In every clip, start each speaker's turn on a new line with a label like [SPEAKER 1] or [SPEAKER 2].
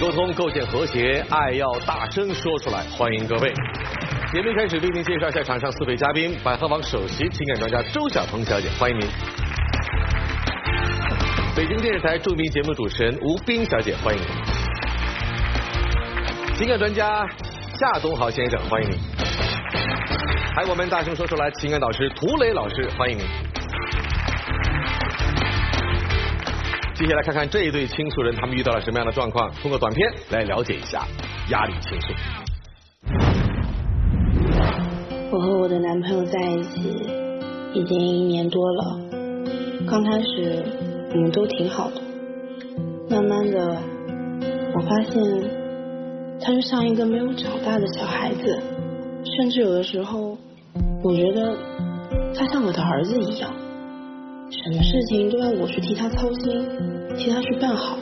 [SPEAKER 1] 沟通构建和谐，爱要大声说出来。欢迎各位。节目开始，为您介绍一下场上四位嘉宾：百合网首席情感专家周晓彤小姐，欢迎您；北京电视台著名节目主持人吴冰小姐，欢迎您；情感专家夏东豪先生，欢迎您。还有我们大声说出来，情感导师涂磊老师，欢迎您。接下来看看这一对倾诉人，他们遇到了什么样的状况？通过短片来了解一下压力倾诉。
[SPEAKER 2] 我和我的男朋友在一起已经一年多了，刚开始我们都挺好的，慢慢的我发现他就像一个没有长大的小孩子，甚至有的时候我觉得他像我的儿子一样，什么事情都要我去替他操心，替他去办好。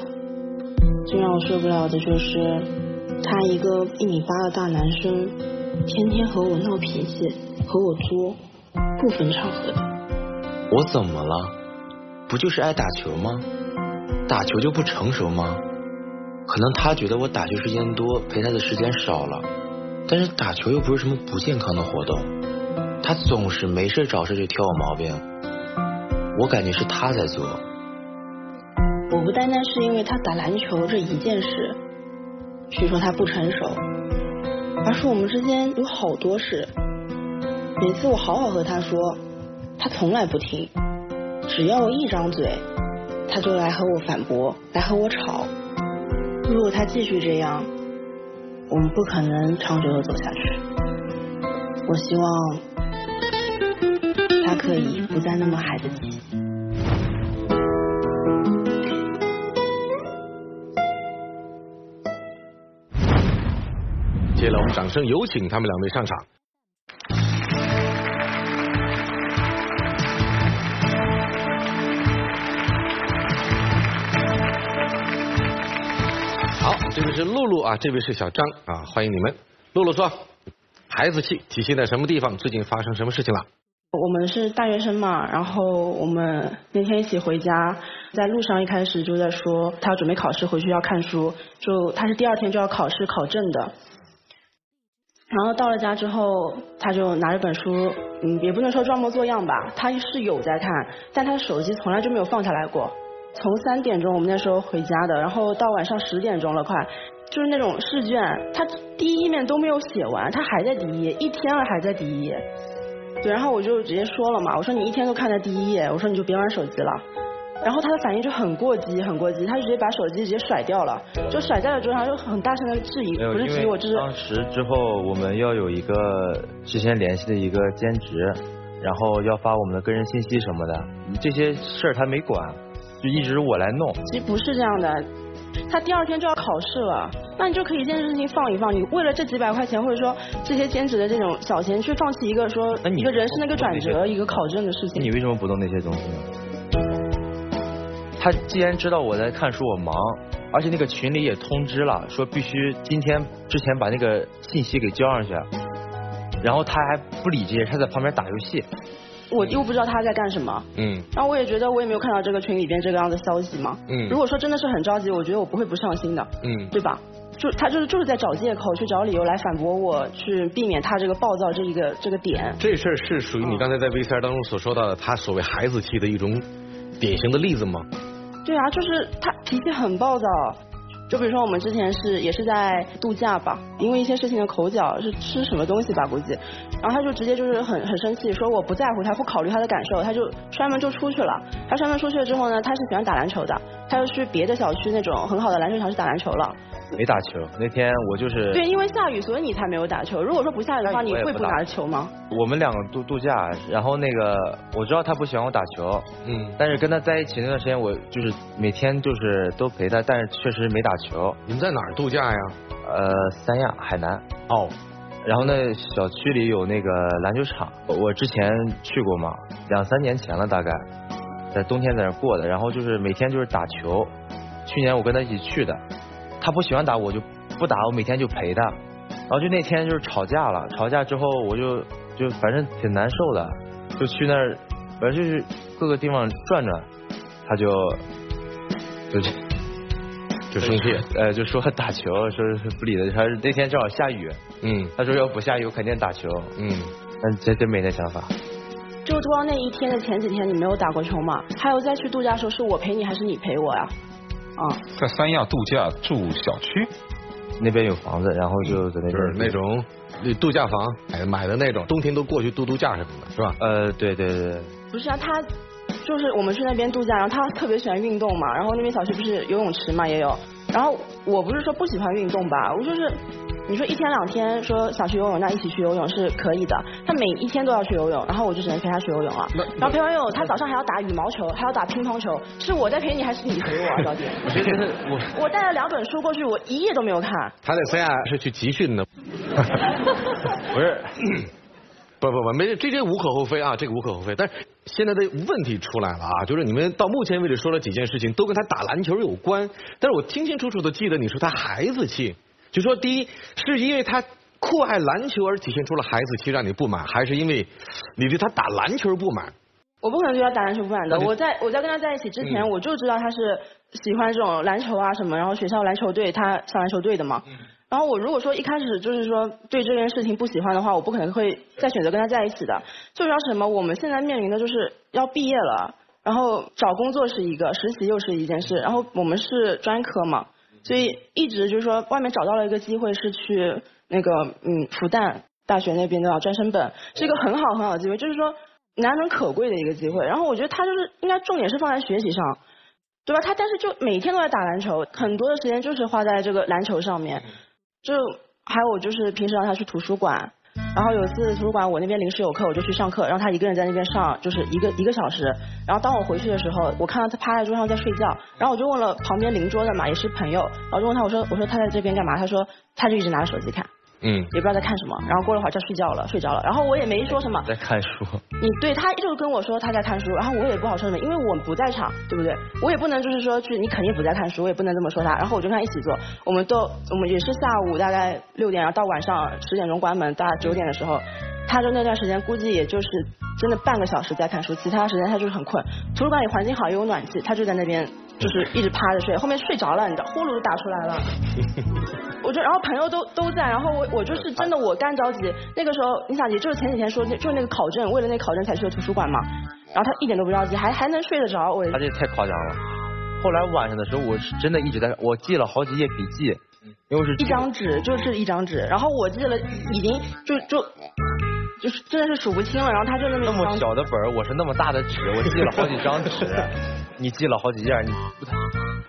[SPEAKER 2] 最让我受不了的就是他一个一米八的大男生，天天和我闹脾气，和我作，不分场合的。
[SPEAKER 3] 我怎么了？不就是爱打球吗？打球就不成熟吗？可能他觉得我打球时间多，陪他的时间少了，但是打球又不是什么不健康的活动。他总是没事找事就挑我毛病，我感觉是他在做。
[SPEAKER 2] 我不单单是因为他打篮球这一件事去说他不成熟，而是我们之间有好多事。每次我好好和他说，他从来不听，只要我一张嘴，他就来和我反驳，来和我吵。如果他继续这样，我们不可能长久的走下去。我希望他可以不再那么孩子气。
[SPEAKER 1] 掌声有请他们两位上场。好，这位是露露啊，这位是小张啊，欢迎你们。露露说，孩子气体现在什么地方？最近发生什么事情了？
[SPEAKER 2] 我们是大学生嘛，然后我们那天一起回家，在路上一开始就在说他要准备考试，回去要看书，就他是第二天就要考试考证的。然后到了家之后，他就拿着本书，嗯，也不能说装模作样吧，他是有在看，但他手机从来就没有放下来过。从三点钟我们那时候回家的，然后到晚上十点钟了快，就是那种试卷，他第一页面都没有写完，他还在第一页，一天了还在第一页。对，然后我就直接说了嘛，我说你一天都看在第一页，我说你就别玩手机了。然后他的反应就很过激，很过激，他就直接把手机直接甩掉了，就甩在了桌上，就很大声的质疑，不是质疑我，就是
[SPEAKER 4] 当时之后我们要有一个之前联系的一个兼职，然后要发我们的个人信息什么的，这些事儿他没管，就一直我来弄。
[SPEAKER 2] 其实不是这样的，他第二天就要考试了，那你就可以一件事情放一放，你为了这几百块钱或者说这些兼职的这种小钱，去放弃一个说一个人生的一个转折，一个考证的事情。
[SPEAKER 4] 那你为什么不动那些东西呢？他既然知道我在看书，我忙，而且那个群里也通知了，说必须今天之前把那个信息给交上去，然后他还不理这些，他在旁边打游戏。
[SPEAKER 2] 我又不知道他在干什么，
[SPEAKER 1] 嗯
[SPEAKER 2] 然后我也觉得我也没有看到这个群里边这个样的消息嘛。
[SPEAKER 1] 嗯
[SPEAKER 2] 如果说真的是很着急，我觉得我不会不上心的，
[SPEAKER 1] 嗯
[SPEAKER 2] 对吧？就他就是就是在找借口，去找理由来反驳我，去避免他这个暴躁这一个这个点。
[SPEAKER 1] 这事儿是属于你刚才在 VCR 当中所说到的他所谓孩子气的一种典型的例子吗？
[SPEAKER 2] 对啊，就是他脾气很暴躁。就比如说我们之前是也是在度假吧，因为一些事情的口角是吃什么东西吧估计，然后他就直接就是很很生气，说我不在乎他，不考虑他的感受，他就摔门就出去了。他摔门出去了之后呢，他是喜欢打篮球的，他就去别的小区那种很好的篮球场去打篮球了。
[SPEAKER 4] 没打球。那天我就是
[SPEAKER 2] 对，因为下雨，所以你才没有打球。如果说不下雨的话，你会不
[SPEAKER 4] 打
[SPEAKER 2] 拿球吗？
[SPEAKER 4] 我们两个度度假，然后那个我知道他不喜欢我打球，
[SPEAKER 1] 嗯，
[SPEAKER 4] 但是跟他在一起那段时间，我就是每天就是都陪他，但是确实没打球。
[SPEAKER 1] 你们在哪儿度假呀？
[SPEAKER 4] 呃，三亚海南，
[SPEAKER 1] 哦，
[SPEAKER 4] 然后那小区里有那个篮球场，我之前去过嘛，两三年前了大概，在冬天在那过的，然后就是每天就是打球。去年我跟他一起去的，他不喜欢打我就不打，我每天就陪他。然后就那天就是吵架了，吵架之后我就就反正挺难受的，就去那儿，反正就是各个地方转转，他就就
[SPEAKER 1] 就生气。
[SPEAKER 4] 呃就说打球，说是不理的，他是那天正好下雨，
[SPEAKER 1] 嗯
[SPEAKER 4] 他说要不下雨我肯定打球，
[SPEAKER 1] 嗯，
[SPEAKER 4] 但真真没那想法。
[SPEAKER 2] 就突然那一天的前几天，你没有打过球吗？还有再去度假的时候，是我陪你还是你陪我呀？啊，
[SPEAKER 5] 在三亚度假住小区，
[SPEAKER 4] 那边有房子，然后就在那
[SPEAKER 1] 就是
[SPEAKER 4] 边
[SPEAKER 1] 那种度假房，哎，买的那种，冬天都过去度度假什么的，是吧？
[SPEAKER 4] 呃，对对对对，
[SPEAKER 2] 不是啊，他就是我们去那边度假，然后他特别喜欢运动嘛，然后那边小区不是游泳池嘛也有，然后我不是说不喜欢运动吧，我就是你说一天两天说想去游泳，那一起去游泳是可以的，他每一天都要去游泳，然后我就只能陪他去游泳了，然后陪完游泳，他早上还要打羽毛球，还要打乒乓球，是我在陪你还是你陪我啊，小姐？
[SPEAKER 4] 我觉得我
[SPEAKER 2] 我带了两本书过去，我一页都没有看。
[SPEAKER 1] 他在三亚是去集训的，
[SPEAKER 4] 不是
[SPEAKER 1] 不不不，没这这无可厚非啊，这个无可厚非。但是现在的问题出来了啊，就是你们到目前为止说了几件事情，都跟他打篮球有关。但是我清清楚楚的记得你说他孩子气，就说第一是因为他酷爱篮球而体现出了孩子气让你不满，还是因为你对他打篮球不满？
[SPEAKER 2] 我不可能对他打篮球不满的。我在我在跟他在一起之前，
[SPEAKER 1] 嗯
[SPEAKER 2] 我就知道他是喜欢这种篮球啊什么，然后学校篮球队他上篮球队的嘛。然后我如果说一开始就是说对这件事情不喜欢的话，我不可能会再选择跟他在一起的。最主要是什么？我们现在面临的就是要毕业了，然后找工作是一个，实习又是一件事，然后我们是专科嘛，所以一直就是说外面找到了一个机会是去那个嗯复旦大学那边的专升本，是一个很好很好的机会，就是说难能可贵的一个机会。然后我觉得他就是应该重点是放在学习上，对吧？他但是就每天都在打篮球，很多的时间就是花在这个篮球上面。就还有就是平时让他去图书馆，然后有一次图书馆我那边临时有课，我就去上课，让他一个人在那边上，就是一个一个小时。然后当我回去的时候，我看到他趴在桌上在睡觉，然后我就问了旁边邻桌的嘛，也是朋友，然后就问他我说我说他在这边干嘛？他说他就一直拿着手机看，
[SPEAKER 1] 嗯，
[SPEAKER 2] 也不知道在看什么。然后过了会儿就睡觉了，睡着了。然后我也没说什么，
[SPEAKER 4] 在看书，
[SPEAKER 2] 你对他就跟我说他在看书，然后我也不好说什么，因为我不在场，对不对？我也不能就是说去你肯定不在看书，我也不能这么说他。然后我就跟他一起做，我们都我们也是下午大概六点，然后到晚上十点钟关门，大概九点的时候，他就那段时间估计也就是真的半个小时在看书，其他时间他就是很困。图书馆里环境好，又有暖气，他就在那边就是一直趴着睡，后面睡着了，你知道，呼噜都打出来了。我就然后朋友都都在，然后我我就是真的我干着急。那个时候你想，也就是前几天说就是那个考证，为了那个考证才去的图书馆嘛。然后他一点都不着急，还还能睡得着。我
[SPEAKER 4] 他这太夸张了。后来晚上的时候，我是真的一直在，我记了好几页笔记，因为是
[SPEAKER 2] 一张纸就是一张纸，然后我记了已经就就就是真的是数不清了。然后他就那么
[SPEAKER 4] 那么小的本儿，我是那么大的纸，我记了好几张纸，你记了好几页，你不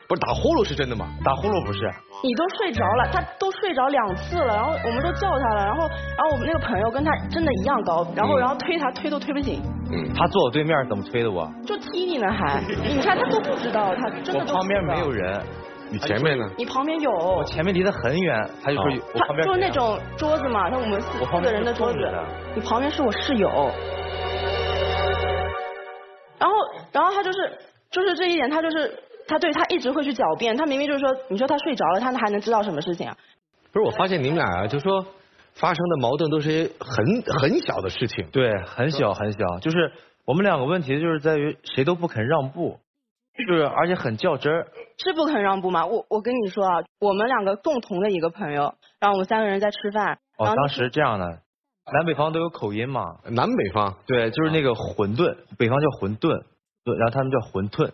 [SPEAKER 1] 不是打呼噜是真的吗？
[SPEAKER 4] 打呼噜不是？
[SPEAKER 2] 你都睡着了，他都睡着两次了，然后我们都叫他了，然后然后我们那个朋友跟他真的一样高，然后然后推他推都推不醒，
[SPEAKER 1] 嗯，
[SPEAKER 4] 他坐我对面怎么推的我？
[SPEAKER 2] 就踢你呢还，你看他都不知道，他真的
[SPEAKER 4] 我旁边没有人，
[SPEAKER 1] 你前面呢？
[SPEAKER 2] 你旁边有，
[SPEAKER 4] 我前面离得很远，他就说旁边
[SPEAKER 2] 他就是那种桌子嘛，那我们四四个人的桌子。你旁边是我室友，然后然后他就是就是这一点，他就是他对他一直会去狡辩，他明明就是说，你说他睡着了，他还能知道什么事情啊？
[SPEAKER 1] 不是，我发现你们俩啊，就说发生的矛盾都是一些很很小的事情。
[SPEAKER 4] 对，很小很小，就是我们两个问题就是在于谁都不肯让步，就是而且很较真儿。
[SPEAKER 2] 是不肯让步吗？我我跟你说啊，我们两个共同的一个朋友，然后我们三个人在吃饭，
[SPEAKER 4] 哦，当时这样的，南北方都有口音嘛。
[SPEAKER 1] 南北方，
[SPEAKER 4] 对，就是那个馄饨，北方叫馄饨，对，然后他们叫馄饨。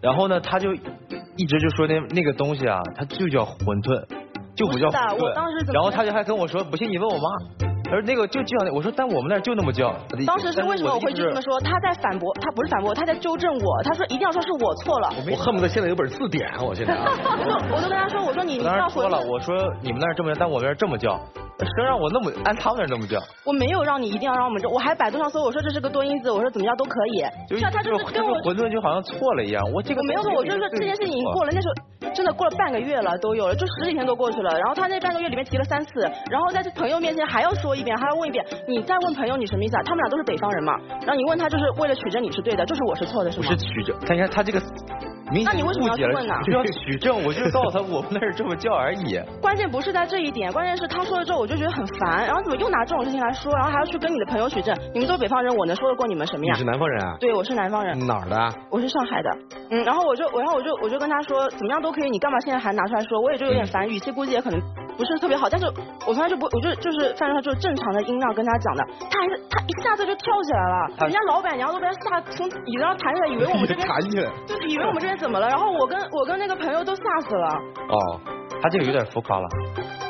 [SPEAKER 4] 然后呢，他就一直就说那那个东西啊，它就叫馄饨，就不叫
[SPEAKER 2] 我当时
[SPEAKER 4] 饨。
[SPEAKER 2] 怎么
[SPEAKER 4] 然后他就还跟我说，不信你问我妈。而那个就叫那，我说但我们那儿就那么叫。
[SPEAKER 2] 当时是为什么我会这么说？他在反驳，他不是反驳，他在纠正我。他说一定要说是我错了。
[SPEAKER 1] 我恨不得现在有本字典，我现在。
[SPEAKER 2] 我我都跟他说，我说你你不要
[SPEAKER 4] 说了，我说你们那儿这么叫，但我们这儿这么叫。谁让我那么按他们那那么叫？
[SPEAKER 2] 我没有让你一定要让我们这，我还百度上搜，我说这是个多音字，我说怎么叫都可以。
[SPEAKER 4] 就是他就是跟我馄饨就好像错了一样，我这个
[SPEAKER 2] 我没有说，我就是说这件事情已经过了，那时候真的过了半个月了，都有了，就十几天都过去了。然后他那半个月里面提了三次，然后在朋友面前还要说一遍，还要问一遍。你再问朋友你什么意思啊？他们俩都是北方人嘛。然后你问他就是为了取证你是对的，就是我是错的，是吗？
[SPEAKER 4] 不是取证，看一下他这个。
[SPEAKER 2] 那你为什么要去问呢？
[SPEAKER 4] 就要取证，我就告诉他我们那是这么叫而已。
[SPEAKER 2] 关键不是在这一点，关键是他说了之后我就觉得很烦，然后怎么又拿这种事情来说，然后还要去跟你的朋友取证？你们都是北方人，我能说得过你们什么呀？
[SPEAKER 1] 你是南方人啊？
[SPEAKER 2] 对，我是南方人。
[SPEAKER 1] 哪儿的？
[SPEAKER 2] 我是上海的。嗯，然后我就，然后我就，我就跟他说，怎么样都可以，你干嘛现在还拿出来说？我也就有点烦，语气估计也可能不是特别好，但是我从来就不，我就就是反正就是正常的音量跟他讲的，他还是他一下子就跳起来了，人家老板娘都被他吓从椅子上弹起来，以为我们这边
[SPEAKER 1] 弹起来，
[SPEAKER 2] 就是以为我们这边怎么了？然后我跟我跟那个朋友都吓死了。
[SPEAKER 4] 哦，他这个有点浮夸了。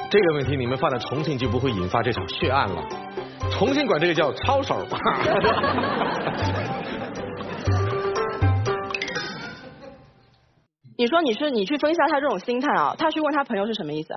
[SPEAKER 1] 这个问题你们放在重庆就不会引发这场血案了。重庆管这个叫抄手。
[SPEAKER 2] 你说你是你去分析下他这种心态啊？他去问他朋友是什么意思？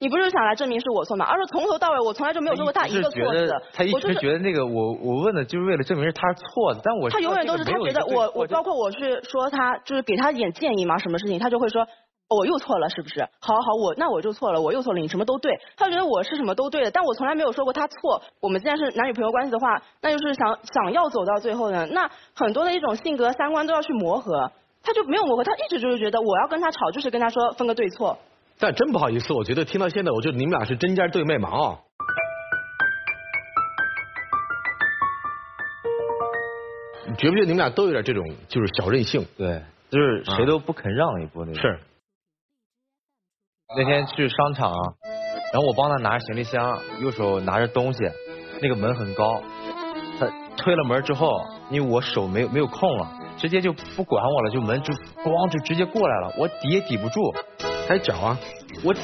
[SPEAKER 2] 你不是想来证明是我错吗？而是从头到尾我从来就没有说过他一个错字。
[SPEAKER 4] 他一直觉得那个我我问的就是为了证明是他是错的，但我
[SPEAKER 2] 他永远都是他觉得我我包括我去说他就是给他一点建议嘛，什么事情他就会说我又错了是不是？好好我那我就错了，我又错了，你什么都对。他觉得我是什么都对的，但我从来没有说过他错。我们既然是男女朋友关系的话，那就是想想要走到最后呢，那很多的一种性格三观都要去磨合，他就没有磨合，他一直就是觉得我要跟他吵，就是跟他说分个对错。
[SPEAKER 1] 但真不好意思，我觉得听到现在，我觉得你们俩是针尖对麦芒啊。你觉不觉得你们俩都有点这种就是小任性？
[SPEAKER 4] 对，就是谁都不肯让一步那种。
[SPEAKER 1] 是。
[SPEAKER 4] 那天去商场，然后我帮他拿着行李箱，右手拿着东西，那个门很高，他推了门之后，因为我手没有没有空了，直接就不管我了，就门就咣就直接过来了，我抵也抵不住。
[SPEAKER 1] 还脚啊！
[SPEAKER 4] 我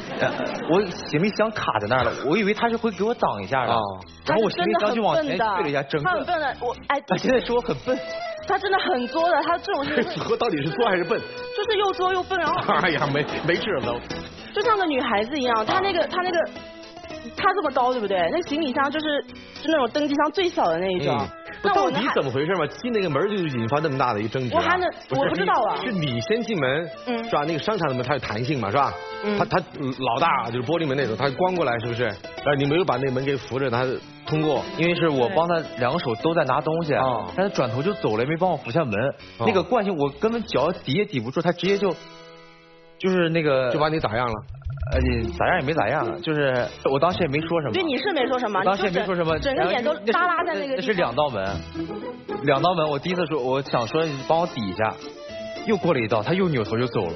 [SPEAKER 4] 我行李箱卡在那儿了，我以为他是会给我挡一下的，然后我行李箱就往前退了一下，整个。
[SPEAKER 2] 他很笨的，我哎。
[SPEAKER 4] 他现在说我很笨。
[SPEAKER 2] 他真的很作的，他这种事
[SPEAKER 1] 情。到底是作还是笨？
[SPEAKER 2] 就是又作又笨，然后。
[SPEAKER 1] 哎呀，没没事了。
[SPEAKER 2] 就像个女孩子一样，他那个他那个他这么高对不对？那行李箱就是就那种登机箱最小的那一种。
[SPEAKER 1] 到底怎么回事嘛？进那个门就引发那么大的一个争执。
[SPEAKER 2] 我还能，我不知道啊。
[SPEAKER 1] 是你先进门，是吧？那个商场的门它有弹性嘛，是吧？他他老大就是玻璃门那种，他关过来是不是？哎，你没有把那门给扶着，他通过。
[SPEAKER 4] 因为是我帮他两个手都在拿东西，但他转头就走了，没帮我扶下门。那个惯性我根本脚抵也抵不住，他直接就就是那个
[SPEAKER 1] 就把你咋样了？
[SPEAKER 4] 呃，你咋样也没咋样，就是我当时也没说什么。
[SPEAKER 2] 对，你是没说什么，
[SPEAKER 4] 当时也没说什么，
[SPEAKER 2] 整个脸都耷拉在那个。
[SPEAKER 4] 那是两道门，两道门。我第一次说，我想说你帮我抵一下，又过了一道，他又扭头就走了。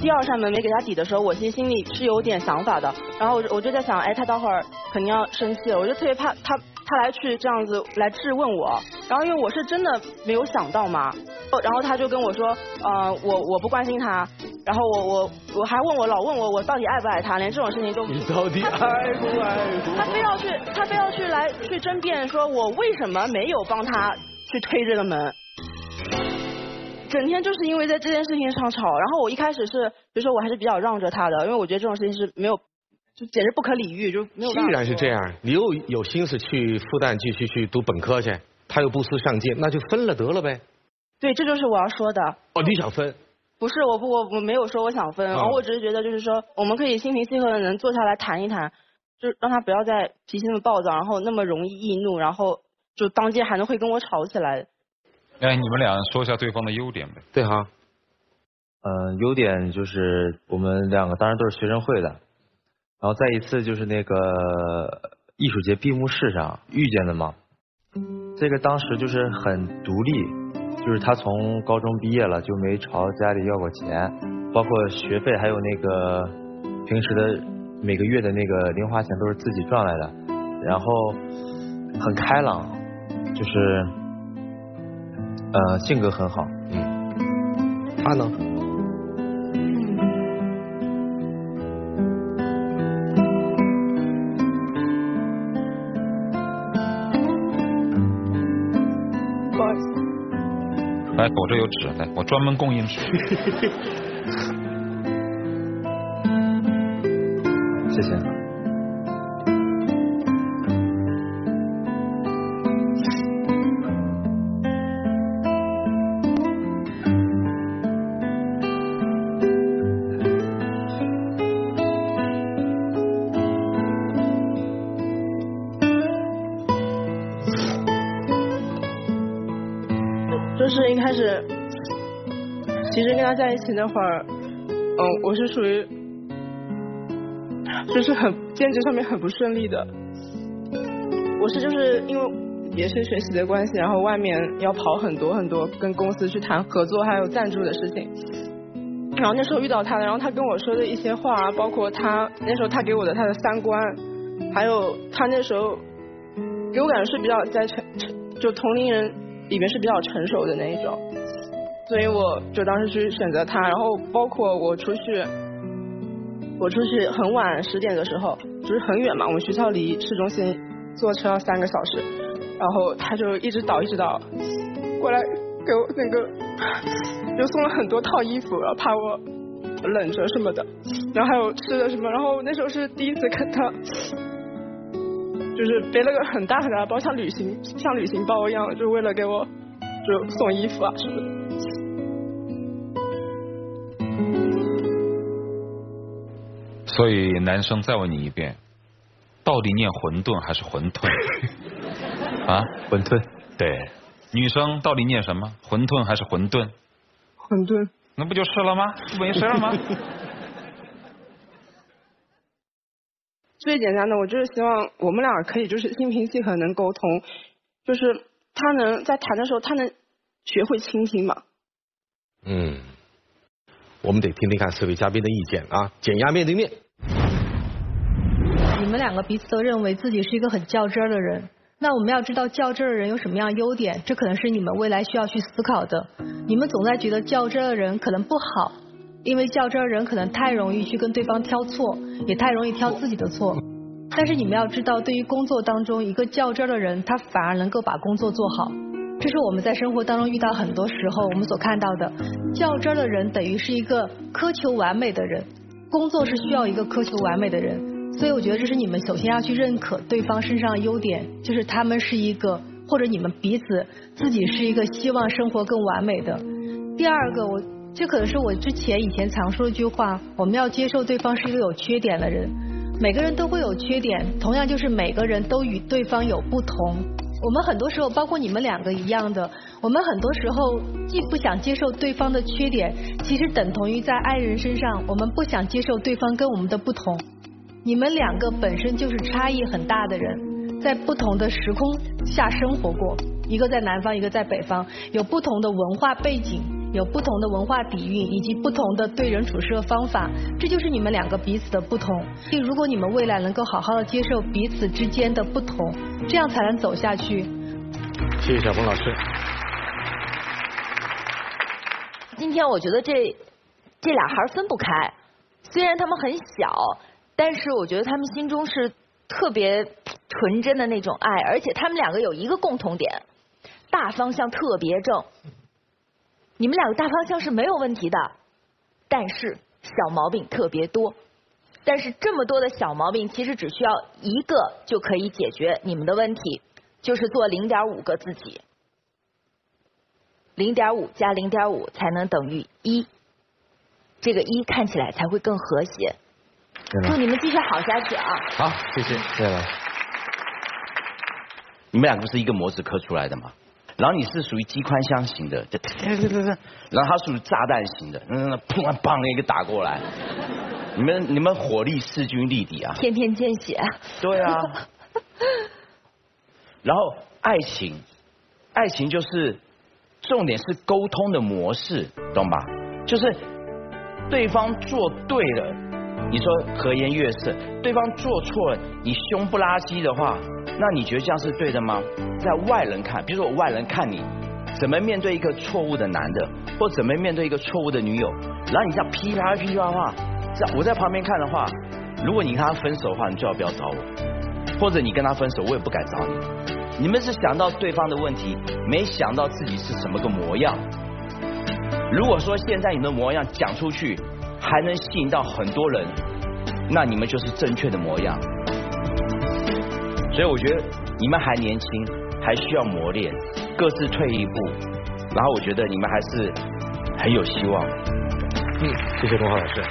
[SPEAKER 2] 第二扇门没给他抵的时候，我其实心里是有点想法的。然后我我就在想，哎，他待会儿肯定要生气了，我就特别怕他他来去这样子来质问我。然后因为我是真的没有想到嘛。然后他就跟我说，呃，我我不关心他，然后我我我还问我老问我我到底爱不爱他，连这种事情都
[SPEAKER 1] 你到底爱不爱？
[SPEAKER 2] 他非要去他非要去来去争辩，说我为什么没有帮他去推这个门，整天就是因为在这件事情上吵。然后我一开始是，比如说我还是比较让着他的，因为我觉得这种事情是没有，就简直不可理喻，就没有。
[SPEAKER 1] 既然是这样，你又有心思去复旦继续去读本科去，他又不思上进，那就分了得了呗。
[SPEAKER 2] 对，这就是我要说的。
[SPEAKER 1] 哦，你想分？
[SPEAKER 2] 不是，我不，我我没有说我想分，然后我只是觉得，就是说，我们可以心平气和的能坐下来谈一谈，就让他不要再脾气那么暴躁，然后那么容易易怒，然后就当街还能会跟我吵起来。
[SPEAKER 5] 哎，你们俩说一下对方的优点呗。
[SPEAKER 1] 对哈。
[SPEAKER 4] 嗯，优点就是我们两个当然都是学生会的，然后再一次就是那个艺术节闭幕式上遇见的嘛，这个当时就是很独立。就是他从高中毕业了就没朝家里要过钱，包括学费还有那个平时的每个月的那个零花钱都是自己赚来的，然后很开朗，就是呃性格很好。
[SPEAKER 1] 嗯，他呢？
[SPEAKER 5] 我这有纸，来，我专门供应纸。
[SPEAKER 4] 谢谢。
[SPEAKER 2] 那会儿，嗯，我是属于，就是很兼职上面很不顺利的。我是就是因为也是学习的关系，然后外面要跑很多很多跟公司去谈合作还有赞助的事情。然后那时候遇到他，然后他跟我说的一些话，包括他那时候他给我的他的三观，还有他那时候给我感觉是比较在成就同龄人里面是比较成熟的那一种，所以我就当时去选择他。然后包括我出去，我出去很晚十点的时候，就是很远嘛，我们学校离市中心坐车要三个小时，然后他就一直倒一直倒过来给我那个。就送了很多套衣服，然后怕我冷着什么的，然后还有吃的什么，然后那时候是第一次看他，就是背了个很大很大的包，像旅行像旅行包一样，就为了给我就送衣服啊什么的。
[SPEAKER 5] 所以男生再问你一遍，到底念馄饨还是馄饨？啊，
[SPEAKER 4] 馄饨。
[SPEAKER 5] 对，女生到底念什么？馄饨还是馄饨？
[SPEAKER 2] 馄饨，
[SPEAKER 5] 那不就是了吗？没事了吗？
[SPEAKER 2] 最简单的，我就是希望我们俩可以就是心平气和能沟通，就是他能在谈的时候，他能学会倾听嘛。
[SPEAKER 1] 嗯，我们得听听看四位嘉宾的意见啊，减压面对面。
[SPEAKER 6] 你们两个彼此都认为自己是一个很较真儿的人。那我们要知道较真儿的人有什么样优点，这可能是你们未来需要去思考的。你们总在觉得较真儿的人可能不好，因为较真的人可能太容易去跟对方挑错，也太容易挑自己的错。但是你们要知道，对于工作当中一个较真儿的人，他反而能够把工作做好。这是我们在生活当中遇到很多时候我们所看到的，较真儿的人等于是一个苛求完美的人，工作是需要一个苛求完美的人。所以我觉得这是你们首先要去认可对方身上的优点，就是他们是一个，或者你们彼此自己是一个希望生活更完美的。第二个，我这可能是我之前以前常说的一句话，我们要接受对方是一个有缺点的人，每个人都会有缺点，同样就是每个人都与对方有不同。我们很多时候，包括你们两个一样的，我们很多时候既不想接受对方的缺点，其实等同于在爱人身上，我们不想接受对方跟我们的不同。你们两个本身就是差异很大的人，在不同的时空下生活过，一个在南方，一个在北方，有不同的文化背景，有不同的文化底蕴，以及不同的对人处事的方法，这就是你们两个彼此的不同。所以如果你们未来能够好好的接受彼此之间的不同，这样才能走下去。
[SPEAKER 1] 谢谢小峰老师。
[SPEAKER 7] 今天我觉得这这俩孩分不开，虽然他们很小。但是我觉得他们心中是特别纯真的那种爱，而且他们两个有一个共同点，大方向特别正。你们两个大方向是没有问题的，但是小毛病特别多。但是这么多的小毛病，其实只需要一个就可以解决你们的问题，就是做零点五个自己。零点五加零点五才能等于一，这个一看起来才会更和谐。祝你们继续好下去啊！
[SPEAKER 1] 好，谢谢。
[SPEAKER 4] 谢了，
[SPEAKER 8] 你们两个是一个模子刻出来的嘛？然后你是属于机关枪型的，就 然后他属于炸弹型的，嗯，砰啊砰一个打过来，你们你们火力势均力敌啊！
[SPEAKER 7] 天天见血。
[SPEAKER 8] 对啊。然后爱情，爱情就是重点是沟通的模式，懂吧？就是对方做对了。你说和颜悦色，对方做错了，你凶不拉几的话，那你觉得这样是对的吗？在外人看，比如说我外人看你，怎么面对一个错误的男的，或怎么面对一个错误的女友，然后你这样噼啪噼啪话，在我在旁边看的话，如果你跟他分手的话，你最好不要找我，或者你跟他分手，我也不敢找你。你们是想到对方的问题，没想到自己是什么个模样，如果说现在你的模样讲出去，还能吸引到很多人，那你们就是正确的模样。所以我觉得你们还年轻，还需要磨练，各自退一步，然后我觉得你们还是很有希望。
[SPEAKER 1] 嗯，谢谢龚浩老师。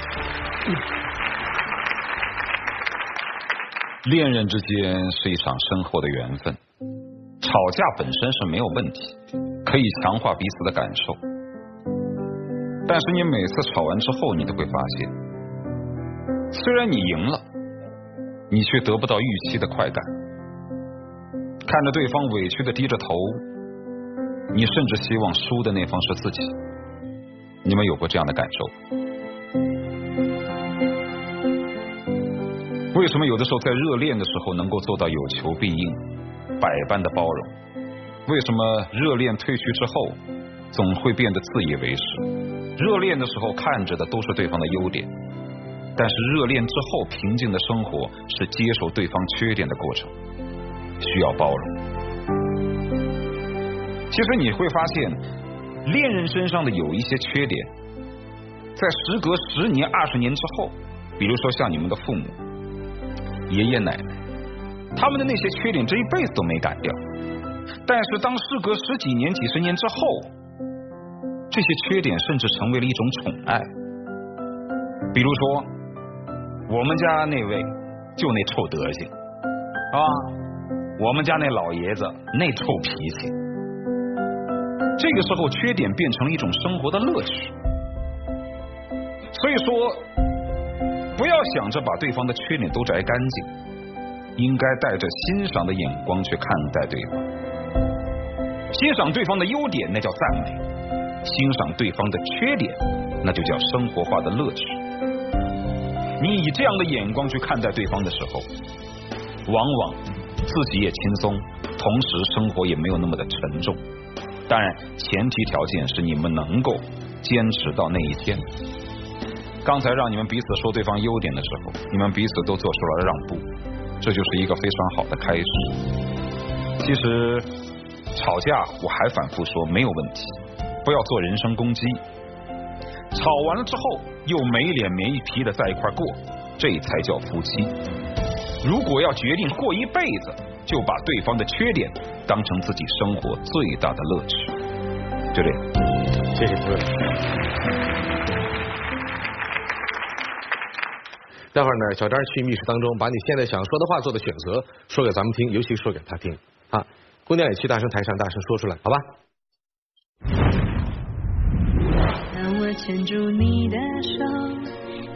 [SPEAKER 5] 恋人之间是一场深厚的缘分，吵架本身是没有问题，可以强化彼此的感受。但是你每次吵完之后，你都会发现，虽然你赢了，你却得不到预期的快感。看着对方委屈的低着头，你甚至希望输的那方是自己。你们有过这样的感受？为什么有的时候在热恋的时候能够做到有求必应、百般的包容？为什么热恋褪去之后总会变得自以为是？热恋的时候看着的都是对方的优点，但是热恋之后平静的生活是接受对方缺点的过程，需要包容。其实你会发现，恋人身上的有一些缺点，在时隔十年、二十年之后，比如说像你们的父母。爷爷奶奶，他们的那些缺点这一辈子都没改掉。但是当事隔十几年、几十年之后，这些缺点甚至成为了一种宠爱。比如说，我们家那位就那臭德行，啊，我们家那老爷子那臭脾气。这个时候，缺点变成了一种生活的乐趣。所以说。不要想着把对方的缺点都摘干净，应该带着欣赏的眼光去看待对方。欣赏对方的优点，那叫赞美；欣赏对方的缺点，那就叫生活化的乐趣。你以这样的眼光去看待对方的时候，往往自己也轻松，同时生活也没有那么的沉重。当然，前提条件是你们能够坚持到那一天。刚才让你们彼此说对方优点的时候，你们彼此都做出了让步，这就是一个非常好的开始。其实吵架我还反复说没有问题，不要做人身攻击。吵完了之后又没脸没皮的在一块过，这才叫夫妻。如果要决定过一辈子，就把对方的缺点当成自己生活最大的乐趣。就这样，
[SPEAKER 1] 谢谢各位。待会儿呢，小张去密室当中，把你现在想说的话做的选择说给咱们听，尤其说给他听啊。姑娘也去大声台上大声说出来，好吧？
[SPEAKER 9] 让我牵住你的手，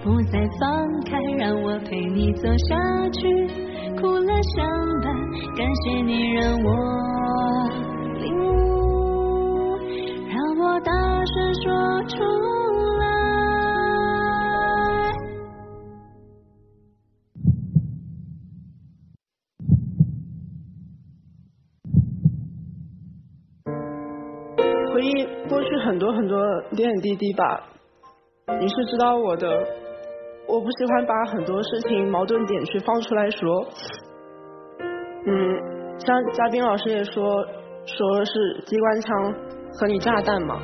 [SPEAKER 9] 不再放开，让我陪你走下去。苦乐相伴，感谢你让我领悟，让我大声说出来。
[SPEAKER 2] 过去很多很多点点滴滴吧，你是知道我的。我不喜欢把很多事情矛盾点去放出来说。嗯，像嘉宾老师也说，说是机关枪和你炸弹嘛。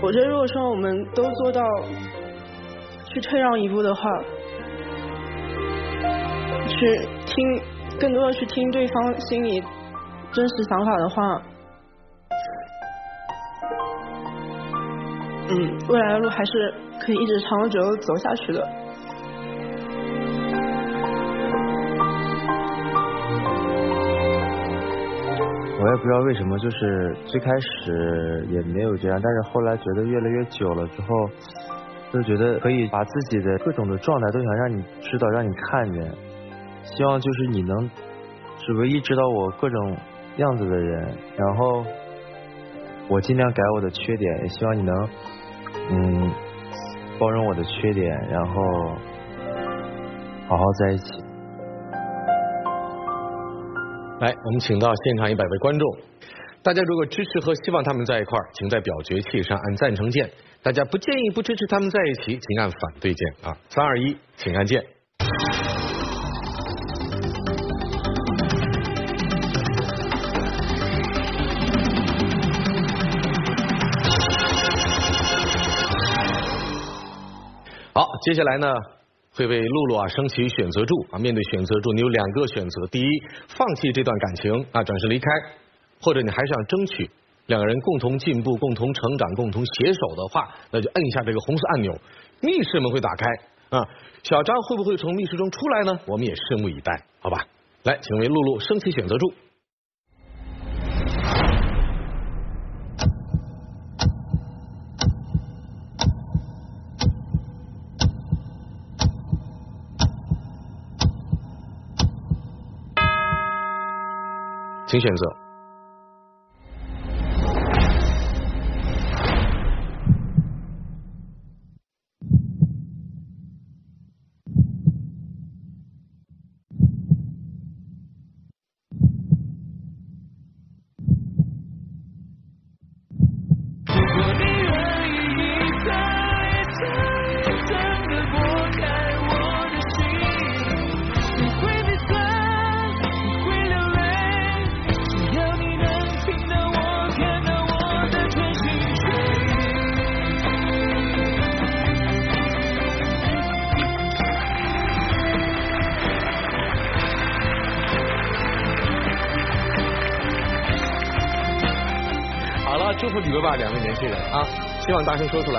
[SPEAKER 2] 我觉得如果说我们都做到去退让一步的话，去听更多的去听对方心里真实想法的话。嗯，未来的路还是可以一直长久走下去的。
[SPEAKER 4] 我也不知道为什么，就是最开始也没有这样，但是后来觉得越来越久了之后，就觉得可以把自己的各种的状态都想让你知道，让你看见。希望就是你能是唯一知道我各种样子的人，然后我尽量改我的缺点，也希望你能。嗯，包容我的缺点，然后好好在一起。
[SPEAKER 1] 来，我们请到现场一百位观众，大家如果支持和希望他们在一块儿，请在表决器上按赞成键；大家不建议、不支持他们在一起，请按反对键啊！三二一，请按键。接下来呢会为露露啊升起选择柱啊。面对选择柱，你有两个选择：第一，放弃这段感情啊，转身离开；或者你还想争取两个人共同进步、共同成长、共同携手的话，那就摁一下这个红色按钮，密室门会打开啊。小张会不会从密室中出来呢？我们也拭目以待，好吧？来，请为露露升起选择柱。请选择。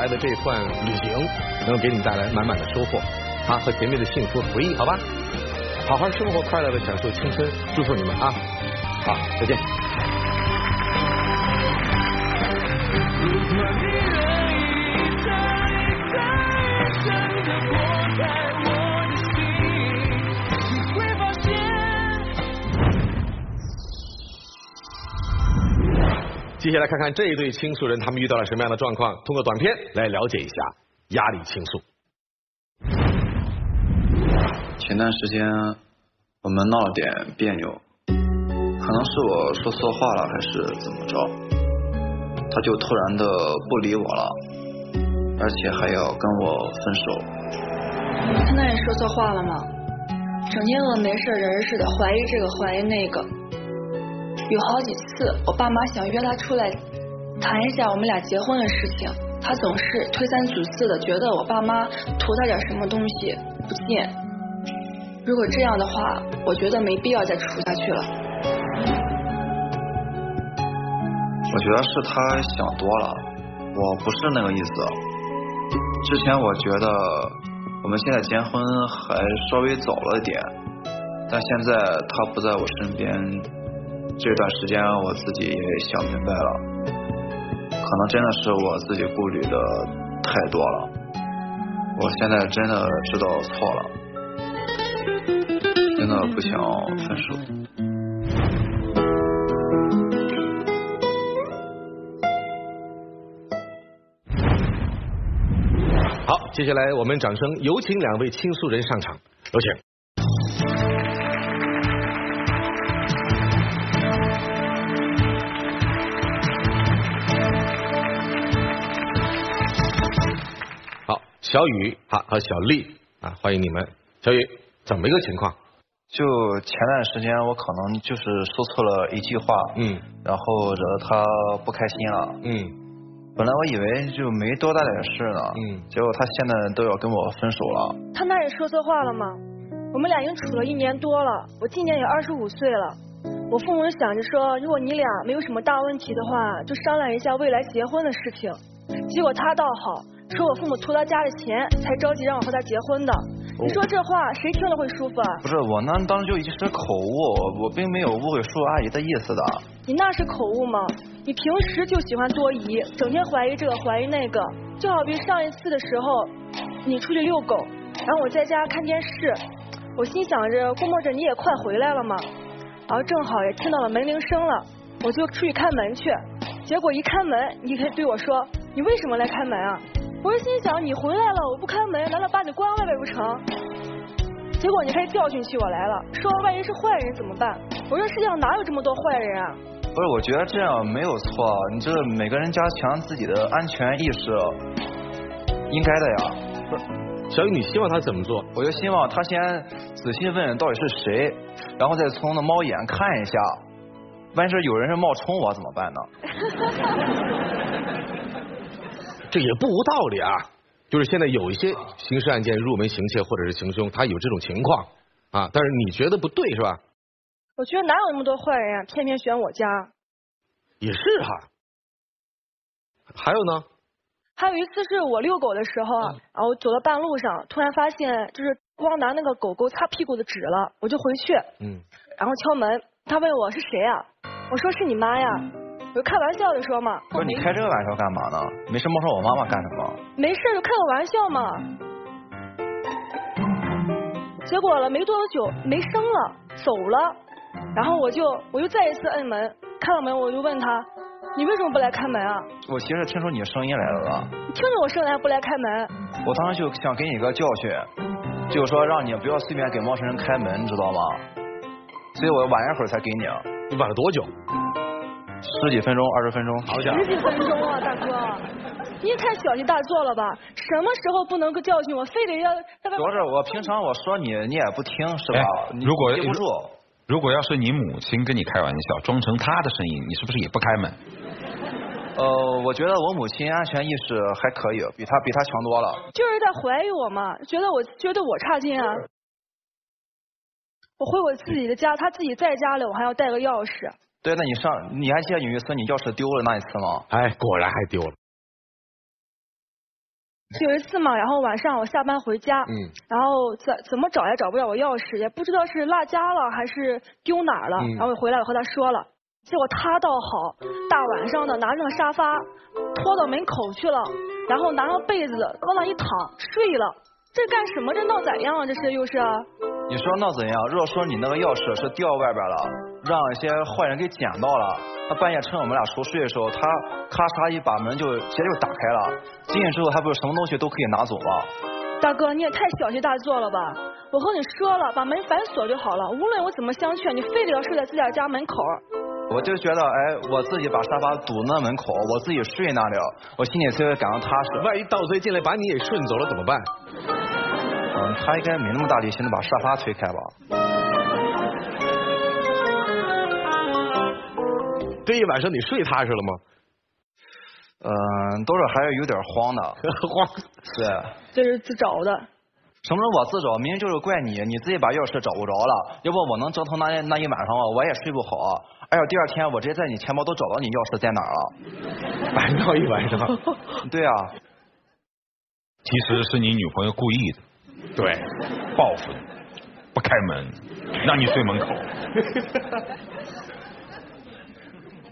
[SPEAKER 1] 的这一段旅行能给你带来满满的收获啊和甜蜜的幸福回忆，好吧？好好生活，快乐的享受青春，祝福你们啊！好，再见。接下来看看这一对倾诉人他们遇到了什么样的状况，通过短片来了解一下压力倾诉。
[SPEAKER 10] 前段时间我们闹了点别扭，可能是我说错话了，还是怎么着，他就突然的不理我了，而且还要跟我分手。
[SPEAKER 11] 他那里说错话了吗？整天和没事人似的，怀疑这个怀疑那个。有好几次，我爸妈想约他出来谈一下我们俩结婚的事情，他总是推三阻四的，觉得我爸妈图他点什么东西不见。如果这样的话，我觉得没必要再处下去了。
[SPEAKER 10] 我觉得是他想多了，我不是那个意思。之前我觉得我们现在结婚还稍微早了点，但现在他不在我身边。这段时间我自己也想明白了，可能真的是我自己顾虑的太多了。我现在真的知道错了，真的不想分手。
[SPEAKER 1] 好，接下来我们掌声有请两位倾诉人上场，有请。小雨好和小丽啊，欢迎你们。小雨，怎么一个情况？
[SPEAKER 12] 就前段时间我可能就是说错了一句话，
[SPEAKER 1] 嗯，
[SPEAKER 12] 然后惹得他不开心了，
[SPEAKER 1] 嗯，
[SPEAKER 12] 本来我以为就没多大点事呢，
[SPEAKER 1] 嗯，
[SPEAKER 12] 结果他现在都要跟我分手了。
[SPEAKER 13] 他那也说错话了吗？我们俩已经处了一年多了，我今年也二十五岁了。我父母想着说，如果你俩没有什么大问题的话，就商量一下未来结婚的事情。结果他倒好，说我父母图他家的钱，才着急让我和他结婚的。你说这话谁听了会舒服啊？
[SPEAKER 12] 不是我那当时就一时口误，我并没有误会叔阿姨的意思的。
[SPEAKER 13] 你那是口误吗？你平时就喜欢多疑，整天怀疑这个怀疑那个。就好比上一次的时候，你出去遛狗，然后我在家看电视，我心想着估摸着你也快回来了嘛，然后正好也听到了门铃声了，我就出去开门去。结果一开门，你可以对我说：“你为什么来开门啊？”我是心想你回来了，我不开门，难道把你关外边不成？结果你还教训起我来了，说万一是坏人怎么办？我说世界上哪有这么多坏人啊？
[SPEAKER 12] 不是，我觉得这样没有错，你这每个人加强自己的安全意识，应该的呀。
[SPEAKER 1] 不是，小雨，你希望他怎么做？
[SPEAKER 12] 我就希望他先仔细问问到底是谁，然后再从那猫眼看一下，万一是有人是冒充我怎么办呢？
[SPEAKER 1] 这也不无道理啊！就是现在有一些刑事案件入门行窃或者是行凶，他有这种情况啊，但是你觉得不对是吧？
[SPEAKER 13] 我觉得哪有那么多坏人呀、偏偏选我家。
[SPEAKER 1] 也是哈。还有呢？
[SPEAKER 13] 还有一次是我遛狗的时候，然后走到半路上，突然发现就是忘拿那个狗狗擦屁股的纸了，我就回去，
[SPEAKER 1] 嗯，
[SPEAKER 13] 然后敲门，他问我是谁呀、我说是你妈呀，我就开玩笑的说嘛，
[SPEAKER 12] 不是你开这个玩笑干嘛呢？没事冒充我妈妈干什么？
[SPEAKER 13] 没事就开个玩笑嘛。结果了没多久没声了，走了，然后我就我又再一次摁门，开了门我就问他，你为什么不来开门啊？
[SPEAKER 12] 我其实听出你的声音来了了，
[SPEAKER 13] 你听着我声音还不来开门？
[SPEAKER 12] 我当时就想给你一个教训，就是说让你不要随便给陌生人开门，你知道吗？所以我晚一会儿才给你。
[SPEAKER 1] 你晚了多久？
[SPEAKER 12] 十几分钟，二十分钟。好
[SPEAKER 13] 十几分钟啊，大哥，你也太小题大做了吧？什么时候不能够教训我，非得要要
[SPEAKER 12] 主要是我平常我说你，你也不听，是吧？你
[SPEAKER 5] 如果
[SPEAKER 12] 记不住。
[SPEAKER 5] 如果要是你母亲跟你开玩笑，装成她的声音，你是不是也不开门？
[SPEAKER 12] 呃，我觉得我母亲安全意识还可以，比她比她强多了。
[SPEAKER 13] 就是在怀疑我嘛，觉得我觉得我差劲啊。我回我自己的家，她自己在家里，我还要带个钥匙。
[SPEAKER 12] 对，那你上你还记得有一次你钥匙丢了那一次吗？
[SPEAKER 1] 哎，果然还丢了。
[SPEAKER 13] 有一次嘛，然后晚上我下班回家，
[SPEAKER 1] 嗯，
[SPEAKER 13] 然后怎怎么找也找不着我钥匙，也不知道是落家了还是丢哪儿了。
[SPEAKER 1] 嗯
[SPEAKER 13] 然后我回来我和他说了，结果他倒好，大晚上的拿上沙发拖到门口去了，然后拿上被子往那一躺睡了。这干什么？这闹怎样啊？这是又是啊？
[SPEAKER 12] 你说闹怎样？如果说你那个钥匙是掉外边了，让一些坏人给捡到了，他半夜趁我们俩熟睡的时候，他咔嚓一把门就直接就打开了，进去之后他不是什么东西都可以拿走吗？
[SPEAKER 13] 大哥，你也太小题大做了吧！我和你说了，把门反锁就好了。无论我怎么相劝，你非得要睡在自家家门口。
[SPEAKER 12] 我就觉得，哎，我自己把沙发堵那门口，我自己睡那里，我心里才会感到踏实。
[SPEAKER 1] 万一盗贼进来把你也顺走了怎么办？
[SPEAKER 12] 嗯，他应该没那么大力气能把沙发推开吧？
[SPEAKER 1] 这一晚上你睡踏实了吗？
[SPEAKER 12] 嗯，多少还是有点慌的。
[SPEAKER 1] 慌。
[SPEAKER 12] 对。
[SPEAKER 13] 这是自找的。
[SPEAKER 12] 什么时候我自找？明明就是怪你，你自己把钥匙找不着了。要不我能折腾那那一晚上吗，我也睡不好。哎呦，第二天我直接在你钱包都找到你钥匙在哪儿了。
[SPEAKER 1] 晚上一晚上。
[SPEAKER 12] 对啊。
[SPEAKER 5] 其实是你女朋友故意的。
[SPEAKER 1] 对。
[SPEAKER 5] 报复你，不开门，让你睡门口。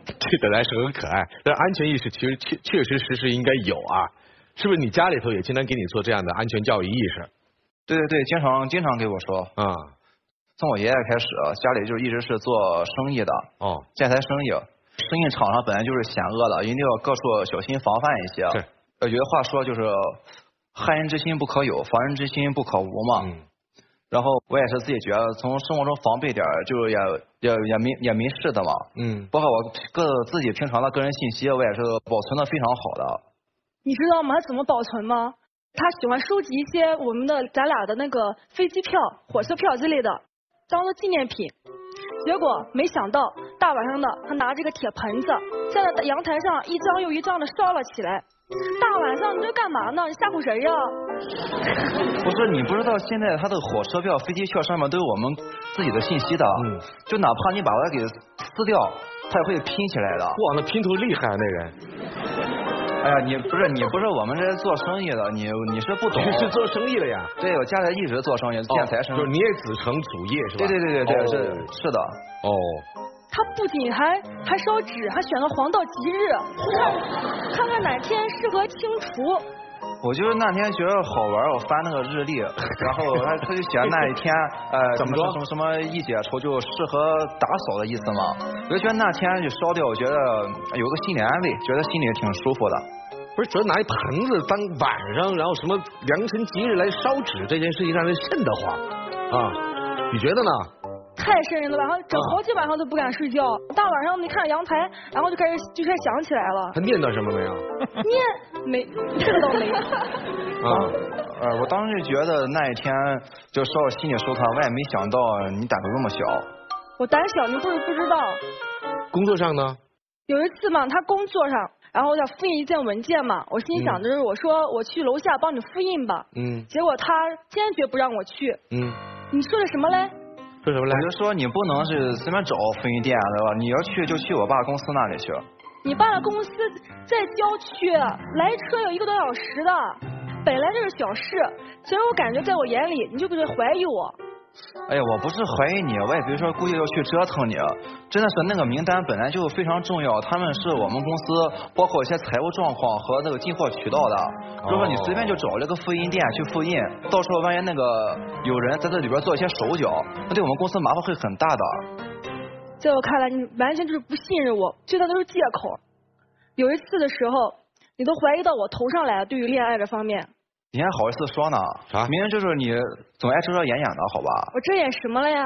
[SPEAKER 1] 这本来是很可爱，但是安全意识其实确确实实是应该有啊，是不是？你家里头也经常给你做这样的安全教育意识？
[SPEAKER 12] 对对对，经常经常给我说
[SPEAKER 1] 啊。
[SPEAKER 12] 从我爷爷开始，家里就一直是做生意的
[SPEAKER 1] 哦，
[SPEAKER 12] 建材生意，生意场上本来就是险恶的，一定要各处小心防范一些。
[SPEAKER 1] 是。
[SPEAKER 12] 有句话说就是害人之心不可有，防人之心不可无嘛。
[SPEAKER 1] 嗯。
[SPEAKER 12] 然后我也是自己觉得从生活中防备点，就也也也没也没事的嘛。
[SPEAKER 1] 嗯。
[SPEAKER 12] 包括我个自己平常的个人信息，我也是保存的非常好的。
[SPEAKER 13] 你知道吗？他怎么保存吗？他喜欢收集一些我们的咱俩的那个飞机票、火车票之类的，当做纪念品。结果没想到大晚上的，他拿这个铁盆子在阳台上一张又一张的烧了起来。大晚上你这干嘛呢？你吓唬谁呀？
[SPEAKER 12] 不是你不知道，现在他的火车票、飞机票上面都有我们自己的信息的。
[SPEAKER 1] 嗯。
[SPEAKER 12] 就哪怕你把它给撕掉，他也会拼起来的。
[SPEAKER 1] 哇，那拼图厉害啊，那人。
[SPEAKER 12] 哎呀，你不是你不是我们这做生意的，你你是不懂。
[SPEAKER 1] 你是做生意的呀？
[SPEAKER 12] 对，我家里一直做生意，建材生意。
[SPEAKER 1] 就是你也子承祖业是吧？
[SPEAKER 12] 对对对对对，
[SPEAKER 1] 哦、
[SPEAKER 12] 是是的。
[SPEAKER 1] 哦。
[SPEAKER 13] 他不仅还还烧纸，还选了黄道吉日，看看看哪天适合清除。
[SPEAKER 12] 我就是那天觉得好玩，我翻那个日历，然后他他就写那一天，呃，
[SPEAKER 1] 怎么
[SPEAKER 12] 什么什么一解除就适合打扫的意思嘛。我就觉得那天就烧掉，我觉得有个心理安慰，觉得心里挺舒服的。
[SPEAKER 1] 不是，主要拿一盆子当晚上，然后什么良辰吉日来烧纸，这件事情让人瘆得慌啊！你觉得呢？
[SPEAKER 13] 太瘆人了，晚上整好几晚上都不敢睡觉，大晚上没看阳台，然后就开始就开始想起来了。
[SPEAKER 1] 他念叨什么没有？
[SPEAKER 13] 念没，这个倒没。
[SPEAKER 1] 啊，
[SPEAKER 12] 呃，我当时就觉得那一天就说我心里说他，我也没想到你胆子那么小。
[SPEAKER 13] 我胆小，你不是不知道。
[SPEAKER 1] 工作上呢？
[SPEAKER 13] 有一次嘛，他工作上，然后要复印一件文件嘛，我心想的是，我说我去楼下帮你复印吧，
[SPEAKER 1] 嗯
[SPEAKER 13] 结果他坚决不让我去。
[SPEAKER 1] 嗯，
[SPEAKER 13] 你说的什么嘞？
[SPEAKER 1] 说什么来？
[SPEAKER 12] 我就说你不能是随便找复印店对吧？你要去就去我爸公司那里去。
[SPEAKER 13] 你爸的公司在郊区，来车有一个多小时的，本来就是小事。所以我感觉在我眼里，你就不是怀疑我。
[SPEAKER 12] 哎呀，我不是怀疑你，我也不是说故意要去折腾你，真的是那个名单本来就非常重要，他们是我们公司包括一些财务状况和那个进货渠道的。如果说你随便就找了个复印店去复印，到时候万一那个有人在这里边做一些手脚，那对我们公司麻烦会很大的。
[SPEAKER 13] 在我看来，你完全就是不信任我，这些都是借口。有一次的时候，你都怀疑到我头上来了，对于恋爱这方面，
[SPEAKER 12] 你还好意思说呢？啥？明明就是你总爱遮遮掩掩的，好吧？
[SPEAKER 13] 我遮掩什么了呀？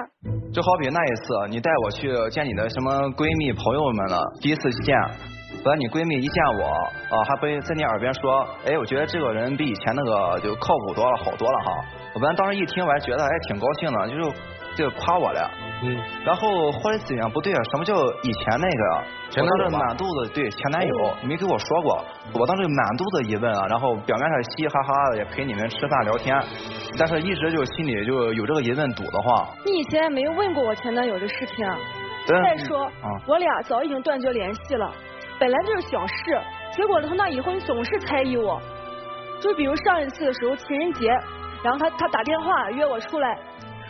[SPEAKER 12] 就好比那一次，你带我去见你的什么闺蜜朋友们了，第一次见，本来你闺蜜一见我，啊，还会在你耳边说，哎，我觉得这个人比以前那个就靠谱多了，好多了哈。我本来当时一听，我还觉得哎挺高兴的，就是就夸我了。
[SPEAKER 1] 嗯。
[SPEAKER 12] 然后后来怎样不对啊，什么叫以前那个呀？
[SPEAKER 1] 前男友吧
[SPEAKER 12] 我当时满肚子对前男友，你没给我说过，我当时满肚子疑问啊，然后表面上嘻嘻哈哈的也陪你们吃饭聊天，但是一直就心里就有这个疑问堵得慌。
[SPEAKER 13] 你以前也没问过我前男友的事情啊。
[SPEAKER 12] 对
[SPEAKER 13] 再说，
[SPEAKER 12] 啊
[SPEAKER 13] 我俩早已经断绝联系了，本来就是小事，结果从那以后你总是猜疑我。就比如上一次的时候情人节，然后他他打电话约我出来，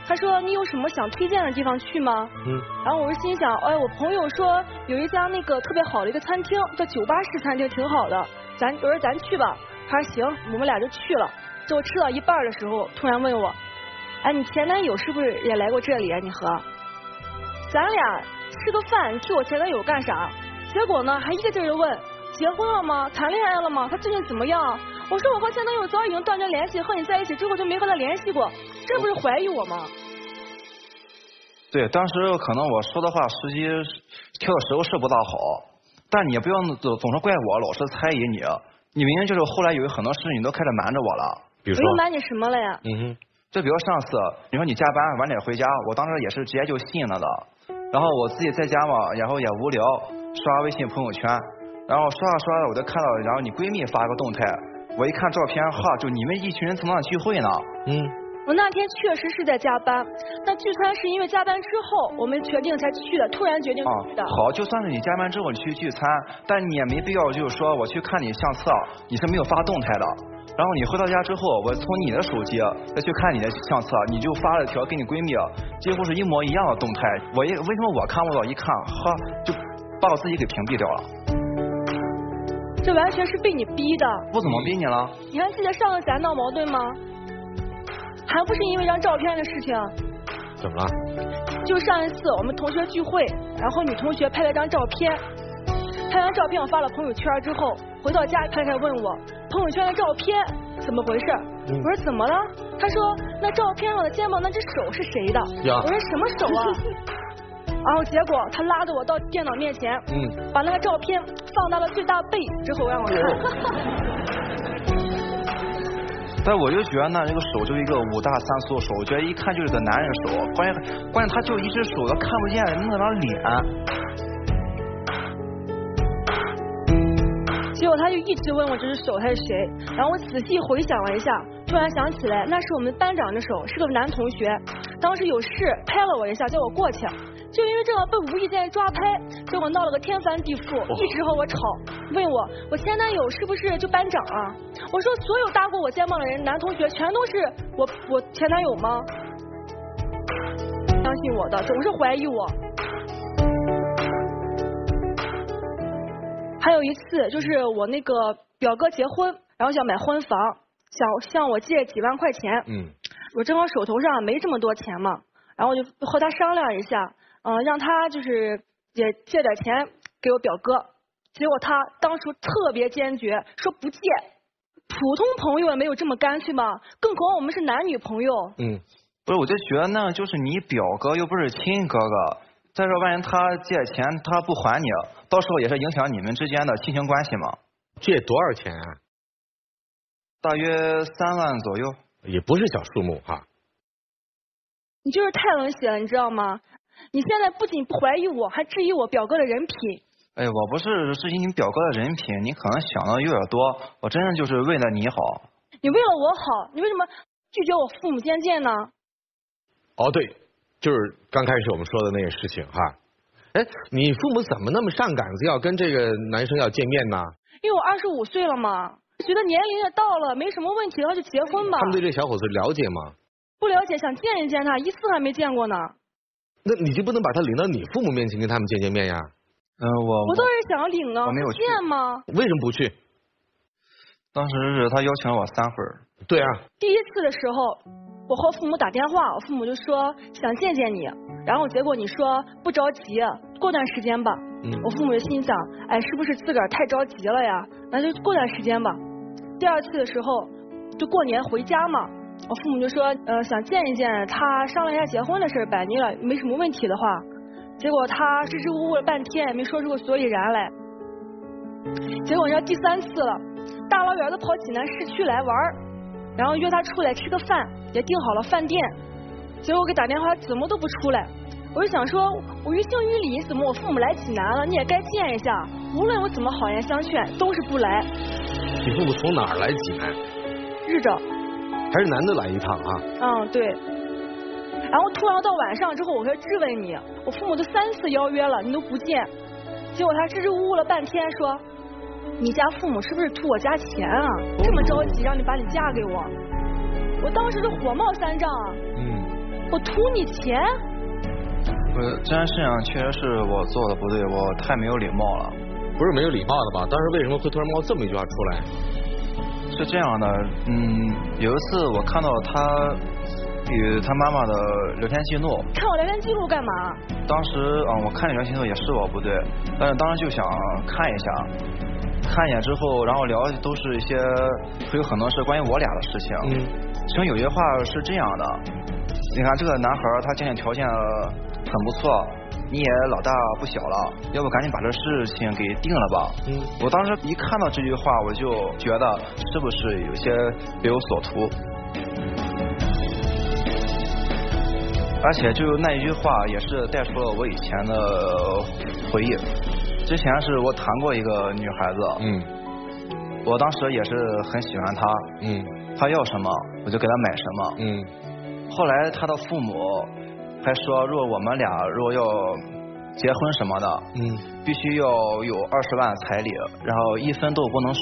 [SPEAKER 13] 他说你有什么想推荐的地方去吗？
[SPEAKER 1] 嗯。
[SPEAKER 13] 然后我就心想，哎，我朋友说有一家那个特别好的一个餐厅，叫酒吧式餐厅，挺好的，咱我说咱去吧。他说行，我们俩就去了。结果吃到一半的时候，突然问我，哎，你前男友是不是也来过这里啊？你和？咱俩吃个饭，你替我前男友干啥？结果呢，还一个劲儿的问结婚了吗？谈恋爱了吗？他最近怎么样？我说我和前男友早已经断绝联系，和你在一起之后就没和他联系过，这不是怀疑我吗？
[SPEAKER 12] 对，当时可能我说的话时机挑的时候是不大好，但你也不要总总是怪我，老是猜疑你。你明明就是后来有很多事你都开始瞒着我了，比
[SPEAKER 13] 我又瞒你什么了呀？
[SPEAKER 12] 嗯哼，就比如上次你说你加班晚点回家，我当时也是直接就信了的。然后我自己在家嘛，然后也无聊，刷微信朋友圈，然后刷着刷着我就看到，然后你闺蜜发一个动态，我一看照片，哈，就你们一群人从那聚会呢。
[SPEAKER 1] 嗯。
[SPEAKER 13] 我那天确实是在加班，那聚餐是因为加班之后我们决定才去的，突然决定去的。
[SPEAKER 12] 好，就算是你加班之后你去聚餐，但你也没必要就是说我去看你相册，你是没有发动态的。然后你回到家之后，我从你的手机再去看你的相册，你就发了一条跟你闺蜜几乎是一模一样的动态。我一为什么我看不到？一看，哈，就把我自己给屏蔽掉了。
[SPEAKER 13] 这完全是被你逼的。
[SPEAKER 12] 我怎么逼你了？
[SPEAKER 13] 你还记得上次咱闹矛盾吗？还不是因为张照片的事情。
[SPEAKER 1] 怎么了？
[SPEAKER 13] 就上一次我们同学聚会，然后女同学拍了张照片，拍完照片我发了朋友圈之后，回到家太太问我朋友圈的照片怎么回事？
[SPEAKER 1] 嗯
[SPEAKER 13] 我说怎么了？她说那照片上的肩膀那只手是谁的？我说什么手啊？然后结果他拉着我到电脑面前，
[SPEAKER 1] 嗯，
[SPEAKER 13] 把那个照片放大了最大倍之后让我看。
[SPEAKER 12] 但我就觉得呢，这个手就是一个五大三粗的手，我觉得一看就是个男人手，关键关键他就一只手，他看不见那张脸。
[SPEAKER 13] 结果他就一直问我这只手他是谁，然后我仔细回想了一下，突然想起来那是我们班长的手，是个男同学，当时有事拍了我一下，叫我过去，就因为这个被无意间抓拍，结果闹了个天翻地覆，一直和我吵，问我我前男友是不是就班长啊？我说所有搭过我肩膀的人，男同学全都是我我前男友吗？相信我的，总是怀疑我。还有一次，就是我那个表哥结婚，然后想买婚房，想向我借几万块钱。
[SPEAKER 1] 嗯。
[SPEAKER 13] 我正好手头上没这么多钱嘛，然后我就和他商量一下，嗯、让他就是也借点钱给我表哥。结果他当初特别坚决，说不借。普通朋友也没有这么干脆吗，更何况我们是男女朋友。
[SPEAKER 1] 嗯。
[SPEAKER 12] 不是，我就觉得呢就是你表哥又不是亲哥哥，再说万一他借钱他不还你，到时候也是影响你们之间的亲情关系嘛。
[SPEAKER 1] 借多少钱啊？
[SPEAKER 12] 大约三万左右。
[SPEAKER 1] 也不是小数目哈。
[SPEAKER 13] 你就是太冷血了，你知道吗？你现在不仅不怀疑我，还质疑我表哥的人品。
[SPEAKER 12] 哎，我不是质疑你表哥的人品，你可能想的有点多，我真的就是为了你好。
[SPEAKER 13] 你为了我好，你为什么拒绝我父母见见呢？
[SPEAKER 1] 哦，对，就是刚开始我们说的那个事情哈。哎，你父母怎么那么上杆子，要跟这个男生要见面呢？
[SPEAKER 13] 因为我二十五岁了嘛，觉得年龄也到了，没什么问题的话就结婚吧。
[SPEAKER 1] 他们对这小伙子了解吗？
[SPEAKER 13] 不了解，想见一见他，一次还没见过呢。
[SPEAKER 1] 那你就不能把他领到你父母面前跟他们见见面呀？
[SPEAKER 12] 嗯，我
[SPEAKER 13] 我倒是想领啊，
[SPEAKER 12] 我没有
[SPEAKER 13] 见吗？
[SPEAKER 1] 为什么不去？
[SPEAKER 12] 当时是他邀请了我三回。
[SPEAKER 1] 对啊。
[SPEAKER 13] 第一次的时候，我和父母打电话，我父母就说想见见你，然后结果你说不着急，过段时间吧。
[SPEAKER 1] 嗯。
[SPEAKER 13] 我父母就心想，哎，是不是自个儿太着急了呀？那就过段时间吧。第二次的时候，就过年回家嘛，我父母就说，呃，想见一见他，商量一下结婚的事，摆明了没什么问题的话。结果他支支吾吾了半天，也没说出个所以然来。结果要第三次了，大老远的跑济南市区来玩然后约他出来吃个饭，也订好了饭店。结果我给打电话，怎么都不出来。我就想说，我于情于理，怎么我父母来济南了，你也该见一下。无论我怎么好言相劝，都是不来。
[SPEAKER 1] 你父母从哪儿来济南？
[SPEAKER 13] 日照。
[SPEAKER 1] 还是男的来一趟啊？
[SPEAKER 13] 嗯，对。然后突然到晚上之后，我开始质问你，我父母都三次邀约了，你都不见。结果他支支吾吾了半天，说你家父母是不是图我家钱啊？这么着急让你把你嫁给我，我当时就火冒三丈啊！
[SPEAKER 1] 嗯，
[SPEAKER 13] 我图你钱？
[SPEAKER 12] 不是，这件事情确实是我做的不对，我太没有礼貌了。
[SPEAKER 1] 不是没有礼貌的吧？当时为什么会突然冒这么一句话出来？
[SPEAKER 12] 是这样的，嗯，有一次我看到他与他妈妈的聊天记录。
[SPEAKER 13] 看我聊天记录干嘛？
[SPEAKER 12] 当时嗯，我看聊天记录也是我不对，但是当时就想看一下，看一眼之后，然后聊的都是一些会有很多是关于我俩的事情。
[SPEAKER 1] 嗯。
[SPEAKER 12] 其中有些话是这样的，你看这个男孩他家庭条件很不错。你也老大不小了，要不赶紧把这事情给定了吧？
[SPEAKER 1] 嗯，
[SPEAKER 12] 我当时一看到这句话，我就觉得是不是有些别有所图？而且就那一句话，也是带出了我以前的回忆。之前是我谈过一个女孩子，
[SPEAKER 1] 嗯，
[SPEAKER 12] 我当时也是很喜欢她，
[SPEAKER 1] 嗯，
[SPEAKER 12] 她要什么我就给她买什么，
[SPEAKER 1] 嗯。
[SPEAKER 12] 后来她的父母。还说，如果我们俩如果要结婚什么的，
[SPEAKER 1] 嗯，
[SPEAKER 12] 必须要有二十万彩礼，然后一分都不能少。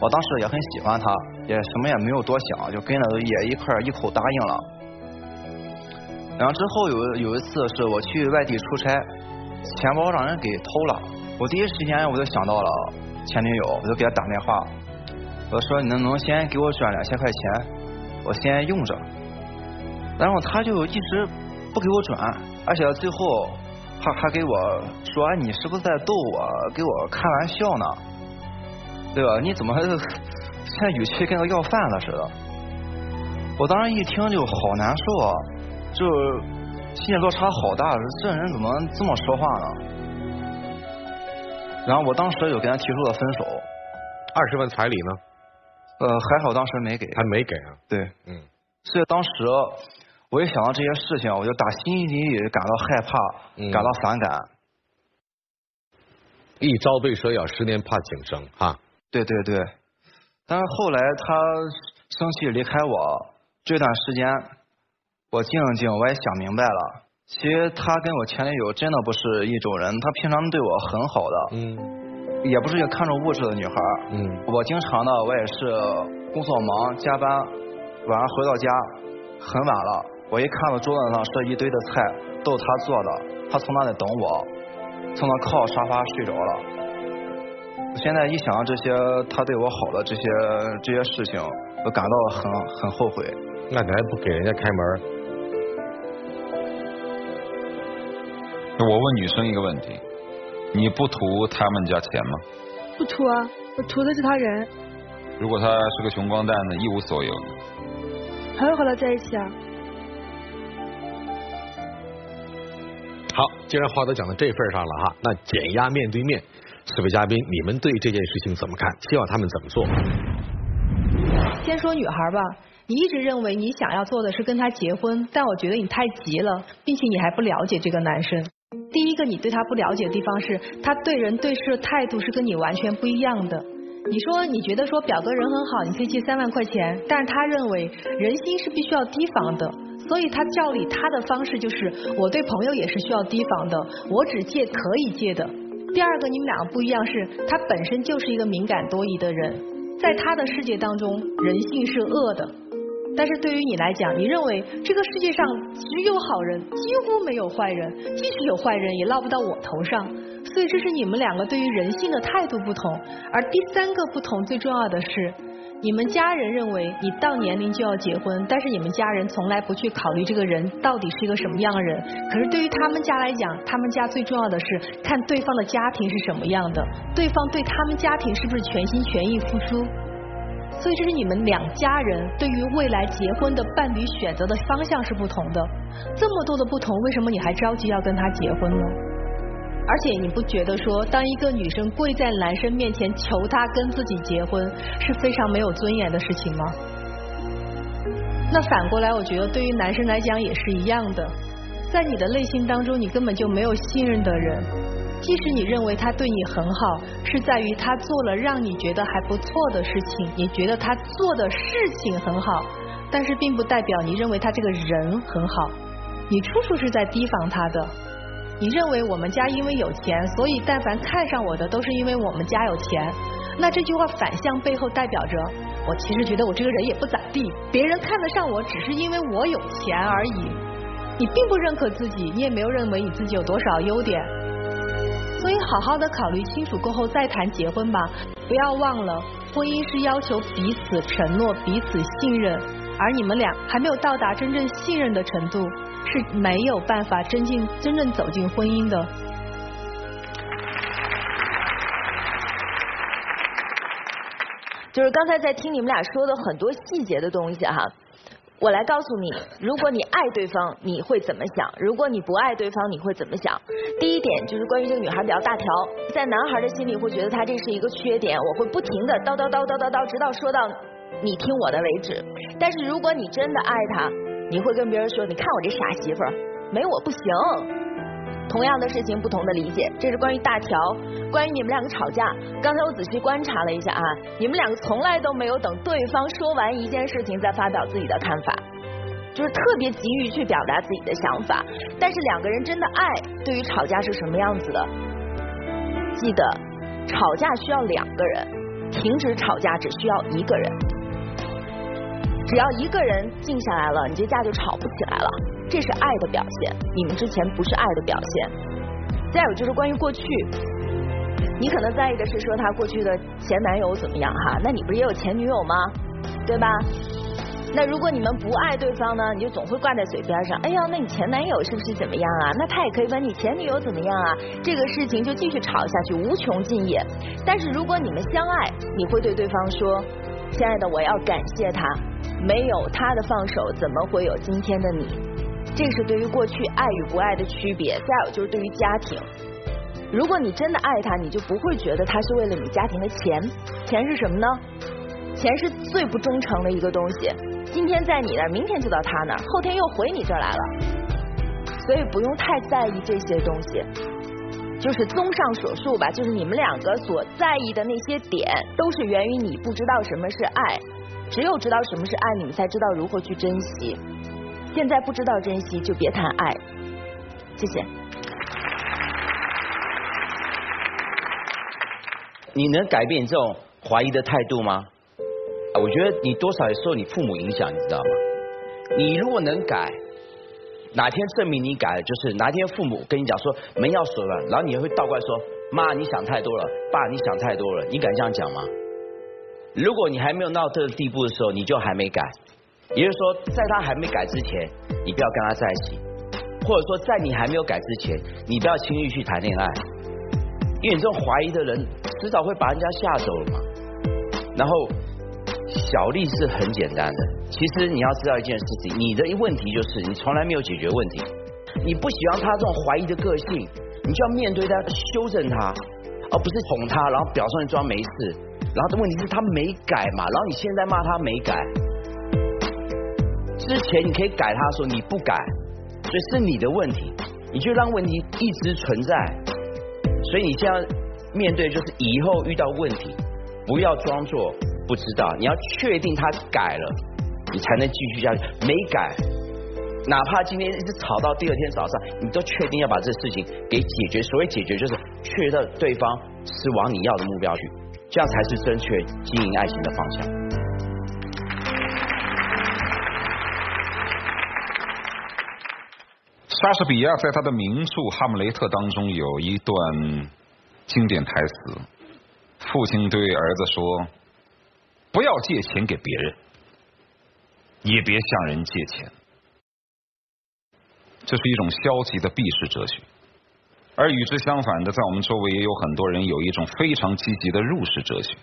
[SPEAKER 12] 我当时也很喜欢他，也什么也没有多想，就跟着也一块一口答应了。然后之后有有一次是我去外地出差，钱包让人给偷了，我第一时间我就想到了前女友，我就给她打电话，我说你能不能先给我转两千块钱，我先用着。然后他就一直。不给我转，而且最后还还给我说你是不是在逗我，给我开玩笑呢？对吧？你怎么现在语气跟个要饭的似的？我当时一听就好难受啊，就心理落差好大，这人怎么这么说话呢？然后我当时就跟他提出了分手。
[SPEAKER 1] 二十万彩礼呢？
[SPEAKER 12] 呃，还好当时没给。
[SPEAKER 1] 还没给啊？
[SPEAKER 12] 对，
[SPEAKER 1] 嗯。
[SPEAKER 12] 所以当时。我一想到这些事情，我就打心底里感到害怕，感到反感。
[SPEAKER 1] 一朝被蛇咬，十年怕井绳，哈。
[SPEAKER 12] 对对对。但是后来他生气离开我这段时间，我静了静我也想明白了，其实他跟我前女友真的不是一种人，他平常对我很好的，
[SPEAKER 1] 嗯，
[SPEAKER 12] 也不是一个看重物质的女孩，
[SPEAKER 1] 嗯，
[SPEAKER 12] 我经常呢我也是工作忙加班，晚上回到家很晚了。我一看到桌子上是一堆的菜，都是他做的，他从那里等我，从那靠沙发睡着了。现在一想到这些他对我好的这些这些事情，我感到很很后悔。
[SPEAKER 1] 那你还不给人家开门？
[SPEAKER 5] 我问女生一个问题：你不图他们家钱吗？
[SPEAKER 13] 不图啊，我图的是他人。
[SPEAKER 5] 如果他是个穷光蛋呢，一无所有呢？
[SPEAKER 13] 还会和他在一起啊？
[SPEAKER 1] 好，既然话都讲到这份上了哈，那减压面对面，四位嘉宾，你们对这件事情怎么看？希望他们怎么做？
[SPEAKER 6] 先说女孩吧，你一直认为你想要做的是跟他结婚，但我觉得你太急了，并且你还不了解这个男生。第一个，你对他不了解的地方是，他对人对事的态度是跟你完全不一样的。你说你觉得说表哥人很好，你可以借三万块钱，但是他认为人心是必须要提防的，所以他教理他的方式就是我对朋友也是需要提防的，我只借可以借的。第二个，你们两个不一样是，他本身就是一个敏感多疑的人，在他的世界当中，人性是恶的。但是对于你来讲，你认为这个世界上只有好人，几乎没有坏人，即使有坏人也落不到我头上。所以这是你们两个对于人性的态度不同。而第三个不同，最重要的是，你们家人认为你到年龄就要结婚，但是你们家人从来不去考虑这个人到底是一个什么样的人。可是对于他们家来讲，他们家最重要的是看对方的家庭是什么样的，对方对他们家庭是不是全心全意付出。所以这是你们两家人对于未来结婚的伴侣选择的方向是不同的。这么多的不同，为什么你还着急要跟他结婚呢？而且你不觉得说，当一个女生跪在男生面前求他跟自己结婚，是非常没有尊严的事情吗？那反过来，我觉得对于男生来讲也是一样的。在你的内心当中，你根本就没有信任的人。即使你认为他对你很好，是在于他做了让你觉得还不错的事情，你觉得他做的事情很好，但是并不代表你认为他这个人很好。你处处是在提防他的。你认为我们家因为有钱，所以但凡看上我的都是因为我们家有钱。那这句话反向背后代表着，我其实觉得我这个人也不咋地，别人看得上我只是因为我有钱而已。你并不认可自己，你也没有认为你自己有多少优点。所以好好的考虑清楚过后再谈结婚吧。不要忘了，婚姻是要求彼此承诺、彼此信任，而你们俩还没有到达真正信任的程度。是没有办法真进真正走进婚姻的。
[SPEAKER 7] 就是刚才在听你们俩说的很多细节的东西哈，我来告诉你，如果你爱对方，你会怎么想？如果你不爱对方，你会怎么想？第一点就是关于这个女孩比较大条，在男孩的心里会觉得她这是一个缺点，我会不停的叨叨叨叨叨叨，直到说到你听我的为止。但是如果你真的爱她，你会跟别人说，你看我这傻媳妇儿，没我不行。同样的事情，不同的理解，这是关于大条。关于你们两个吵架，刚才我仔细观察了一下啊，你们两个从来都没有等对方说完一件事情再发表自己的看法，就是特别急于去表达自己的想法。但是两个人真的爱，对于吵架是什么样子的？记得，吵架需要两个人，停止吵架只需要一个人。只要一个人静下来了，你这架就吵不起来了，这是爱的表现。你们之前不是爱的表现。再有就是关于过去，你可能在意的是说他过去的前男友怎么样哈，那你不是也有前女友吗？对吧？那如果你们不爱对方呢，你就总会挂在嘴边上，哎呀，那你前男友是不是怎么样啊？那他也可以问你前女友怎么样啊？这个事情就继续吵下去，无穷尽也。但是如果你们相爱，你会对对方说，亲爱的，我要感谢他。没有他的放手，怎么会有今天的你？这是对于过去爱与不爱的区别。再有就是对于家庭，如果你真的爱他，你就不会觉得他是为了你家庭的钱。钱是什么呢？钱是最不忠诚的一个东西。今天在你那儿，明天就到他那儿，后天又回你这儿来了。所以不用太在意这些东西。就是综上所述吧，就是你们两个所在意的那些点，都是源于你不知道什么是爱。只有知道什么是爱，你们才知道如何去珍惜。现在不知道珍惜，就别谈爱。谢谢。
[SPEAKER 8] 你能改变这种怀疑的态度吗？我觉得你多少也受你父母影响，你知道吗？你如果能改，哪天证明你改了，就是哪天父母跟你讲说门要锁了，然后你会倒过来说妈你想太多了，爸你想太多了，你敢这样讲吗？如果你还没有闹到这个地步的时候，你就还没改，也就是说，在他还没改之前，你不要跟他在一起，或者说在你还没有改之前，你不要轻易去谈恋爱，因为你这种怀疑的人，迟早会把人家吓走了嘛。然后，小丽是很简单的，其实你要知道一件事情，你的一问题就是你从来没有解决问题，你不喜欢他这种怀疑的个性，你就要面对他，修正他，而不是哄他，然后表上装没事。然后的问题是他没改嘛，然后你现在骂他没改，之前你可以改他说你不改，所以是你的问题。你就让问题一直存在。所以你现在面对就是以后遇到问题，不要装作不知道，你要确定他改了，你才能继续下去。没改，哪怕今天一直吵到第二天早上，你都确定要把这事情给解决。所谓解决，就是确认对方是往你要的目标去，这样才是正确经营爱情的方向。
[SPEAKER 5] 莎士比亚在他的名著《哈姆雷特》当中有一段经典台词：父亲对儿子说，不要借钱给别人，也别向人借钱。这是一种消极的避世哲学，而与之相反的，在我们周围也有很多人有一种非常积极的入世哲学，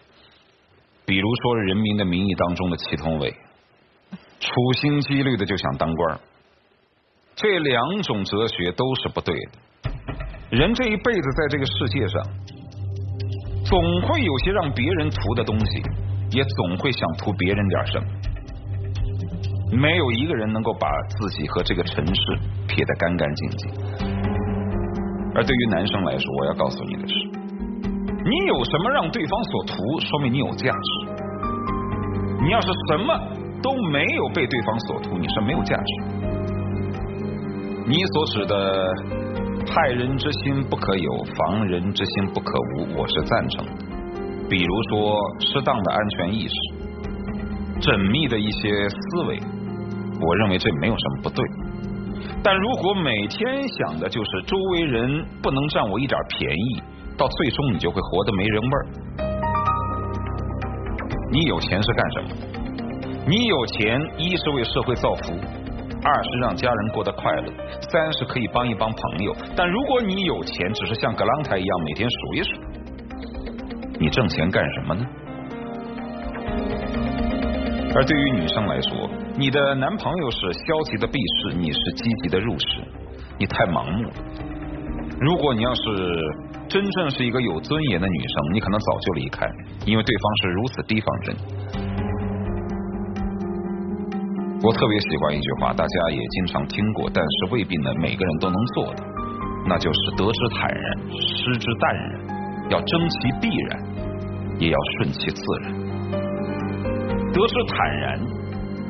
[SPEAKER 5] 比如说《人民的名义》当中的祁同伟，处心积虑的就想当官。这两种哲学都是不对的。人这一辈子在这个世界上，总会有些让别人图的东西，也总会想图别人点什么。没有一个人能够把自己和这个城市撇得干干净净。而对于男生来说，我要告诉你的是，你有什么让对方所图，说明你有价值。你要是什么都没有被对方所图，你是没有价值。你所指的害人之心不可有，防人之心不可无，我是赞成的。比如说，适当的安全意识，缜密的一些思维，我认为这没有什么不对。但如果每天想的就是周围人不能占我一点便宜，到最终你就会活得没人味儿。你有钱是干什么？你有钱，一是为社会造福。二是让家人过得快乐，三是可以帮一帮朋友。但如果你有钱，只是像格朗台一样每天数一数，你挣钱干什么呢？而对于女生来说，你的男朋友是消极的避世，你是积极的入世，你太盲目了。如果你要是真正是一个有尊严的女生，你可能早就离开，因为对方是如此提防着你。我特别喜欢一句话，大家也经常听过，但是未必呢每个人都能做的，那就是得之坦然，失之淡然，要争其必然，也要顺其自然。得之坦然，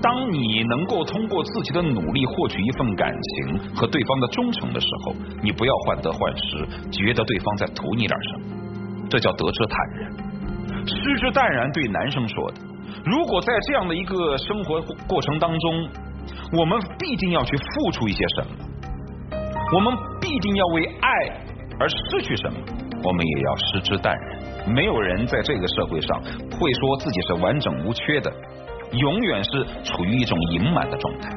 [SPEAKER 5] 当你能够通过自己的努力获取一份感情和对方的忠诚的时候，你不要患得患失，觉得对方在图你点什么，这叫得之坦然。失之淡然，对男生说的。如果在这样的一个生活过程当中，我们必定要去付出一些什么，我们必定要为爱而失去什么，我们也要失之淡然。没有人在这个社会上会说自己是完整无缺的，永远是处于一种盈满的状态。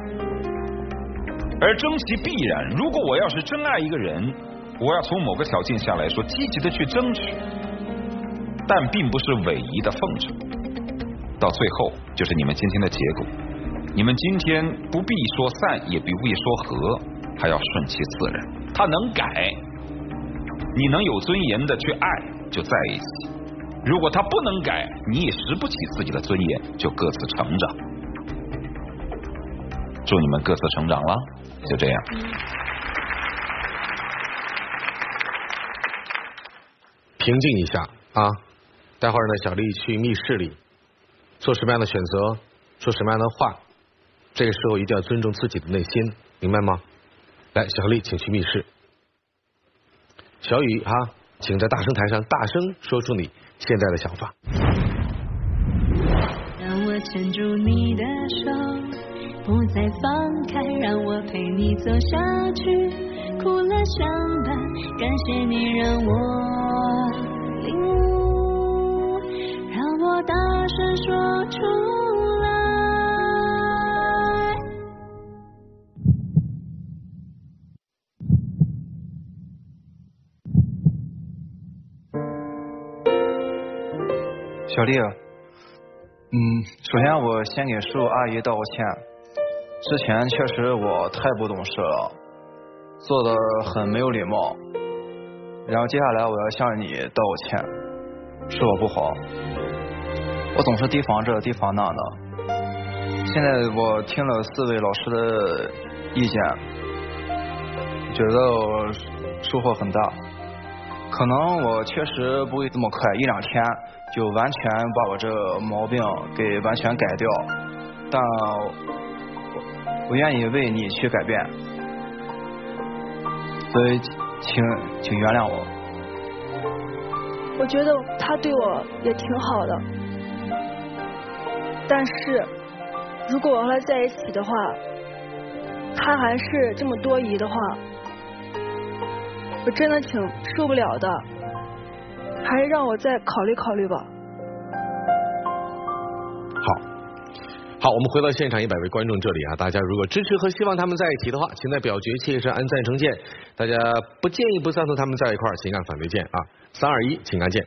[SPEAKER 5] 而争其必然，如果我要是真爱一个人，我要从某个条件下来说积极的去争取，但并不是唯一的奉承。到最后就是你们今天的结果。你们今天不必说散，也不必说和，还要顺其自然。他能改，你能有尊严的去爱，就在一起；如果他不能改，你也拾不起自己的尊严，就各自成长。祝你们各自成长了，就这样。
[SPEAKER 1] 平静一下啊！待会儿呢，小丽去密室里。做什么样的选择，说什么样的话，这个时候一定要尊重自己的内心，明白吗？来，小丽，请去密室。小雨哈，请在大声台上大声说出你现在的想法。
[SPEAKER 9] 让我牵住你的手，不再放开，让我陪你走下去，哭了相伴，感谢你让我领
[SPEAKER 12] 小丽，嗯，首先我先给叔叔阿姨道个歉，之前确实我太不懂事了，做的很没有礼貌，然后接下来我要向你道个歉，是我不好。我总是提防这提防那的，现在我听了四位老师的意见，觉得我收获很大。可能我确实不会这么快，一两天就完全把我这毛病给完全改掉，但我愿意为你去改变，所以请请原谅我。
[SPEAKER 13] 我觉得他对我也挺好的，但是如果我和他在一起的话，他还是这么多疑的话，我真的挺受不了的，还是让我再考虑考虑吧。
[SPEAKER 1] 好，好，我们回到现场一百位观众这里啊，大家如果支持和希望他们在一起的话，请在表决器上按赞成键；大家不建议不赞同他们在一块儿，请按反对键啊。三二一，请按键。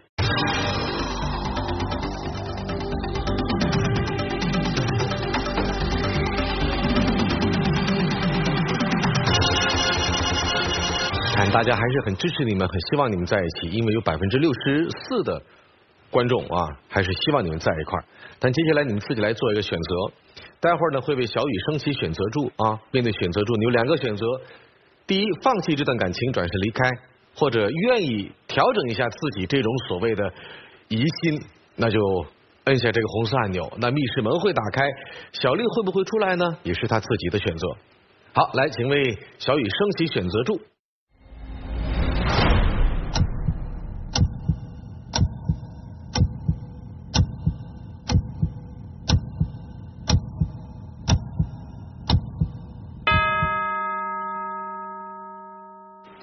[SPEAKER 1] 大家还是很支持你们，很希望你们在一起，因为有百分之六十四的观众啊，还是希望你们在一块儿。但接下来你们自己来做一个选择，待会儿呢会被小雨升起选择柱啊。面对选择柱，你有两个选择：第一，放弃这段感情，转身离开；或者愿意调整一下自己这种所谓的疑心，那就摁下这个红色按钮，那密室门会打开，小丽会不会出来呢？也是她自己的选择。好，来，请为小雨升起选择柱。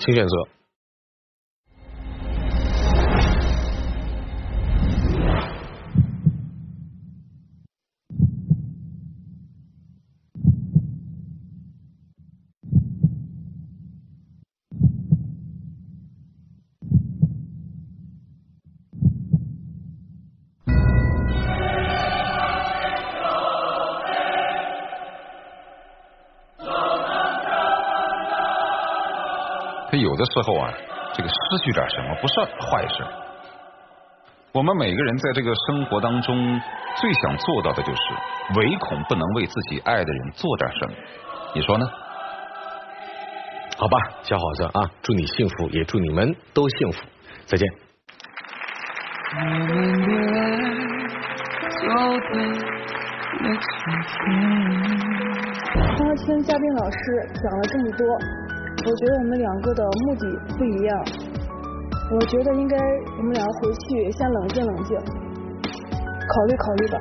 [SPEAKER 1] 请选择。
[SPEAKER 5] 的时候啊，这个失去点什么不是坏事。我们每个人在这个生活当中最想做到的就是，唯恐不能为自己爱的人做点什么。你说呢？
[SPEAKER 1] 好吧，小伙子啊，祝你幸福，也祝你们都幸福。再见。
[SPEAKER 9] 我们的爱走到了秋天。
[SPEAKER 13] 刚刚听嘉宾老师讲了这么多，我觉得我们两个的目的不一样。我觉得应该我们俩回去先冷静冷静，考虑考虑吧。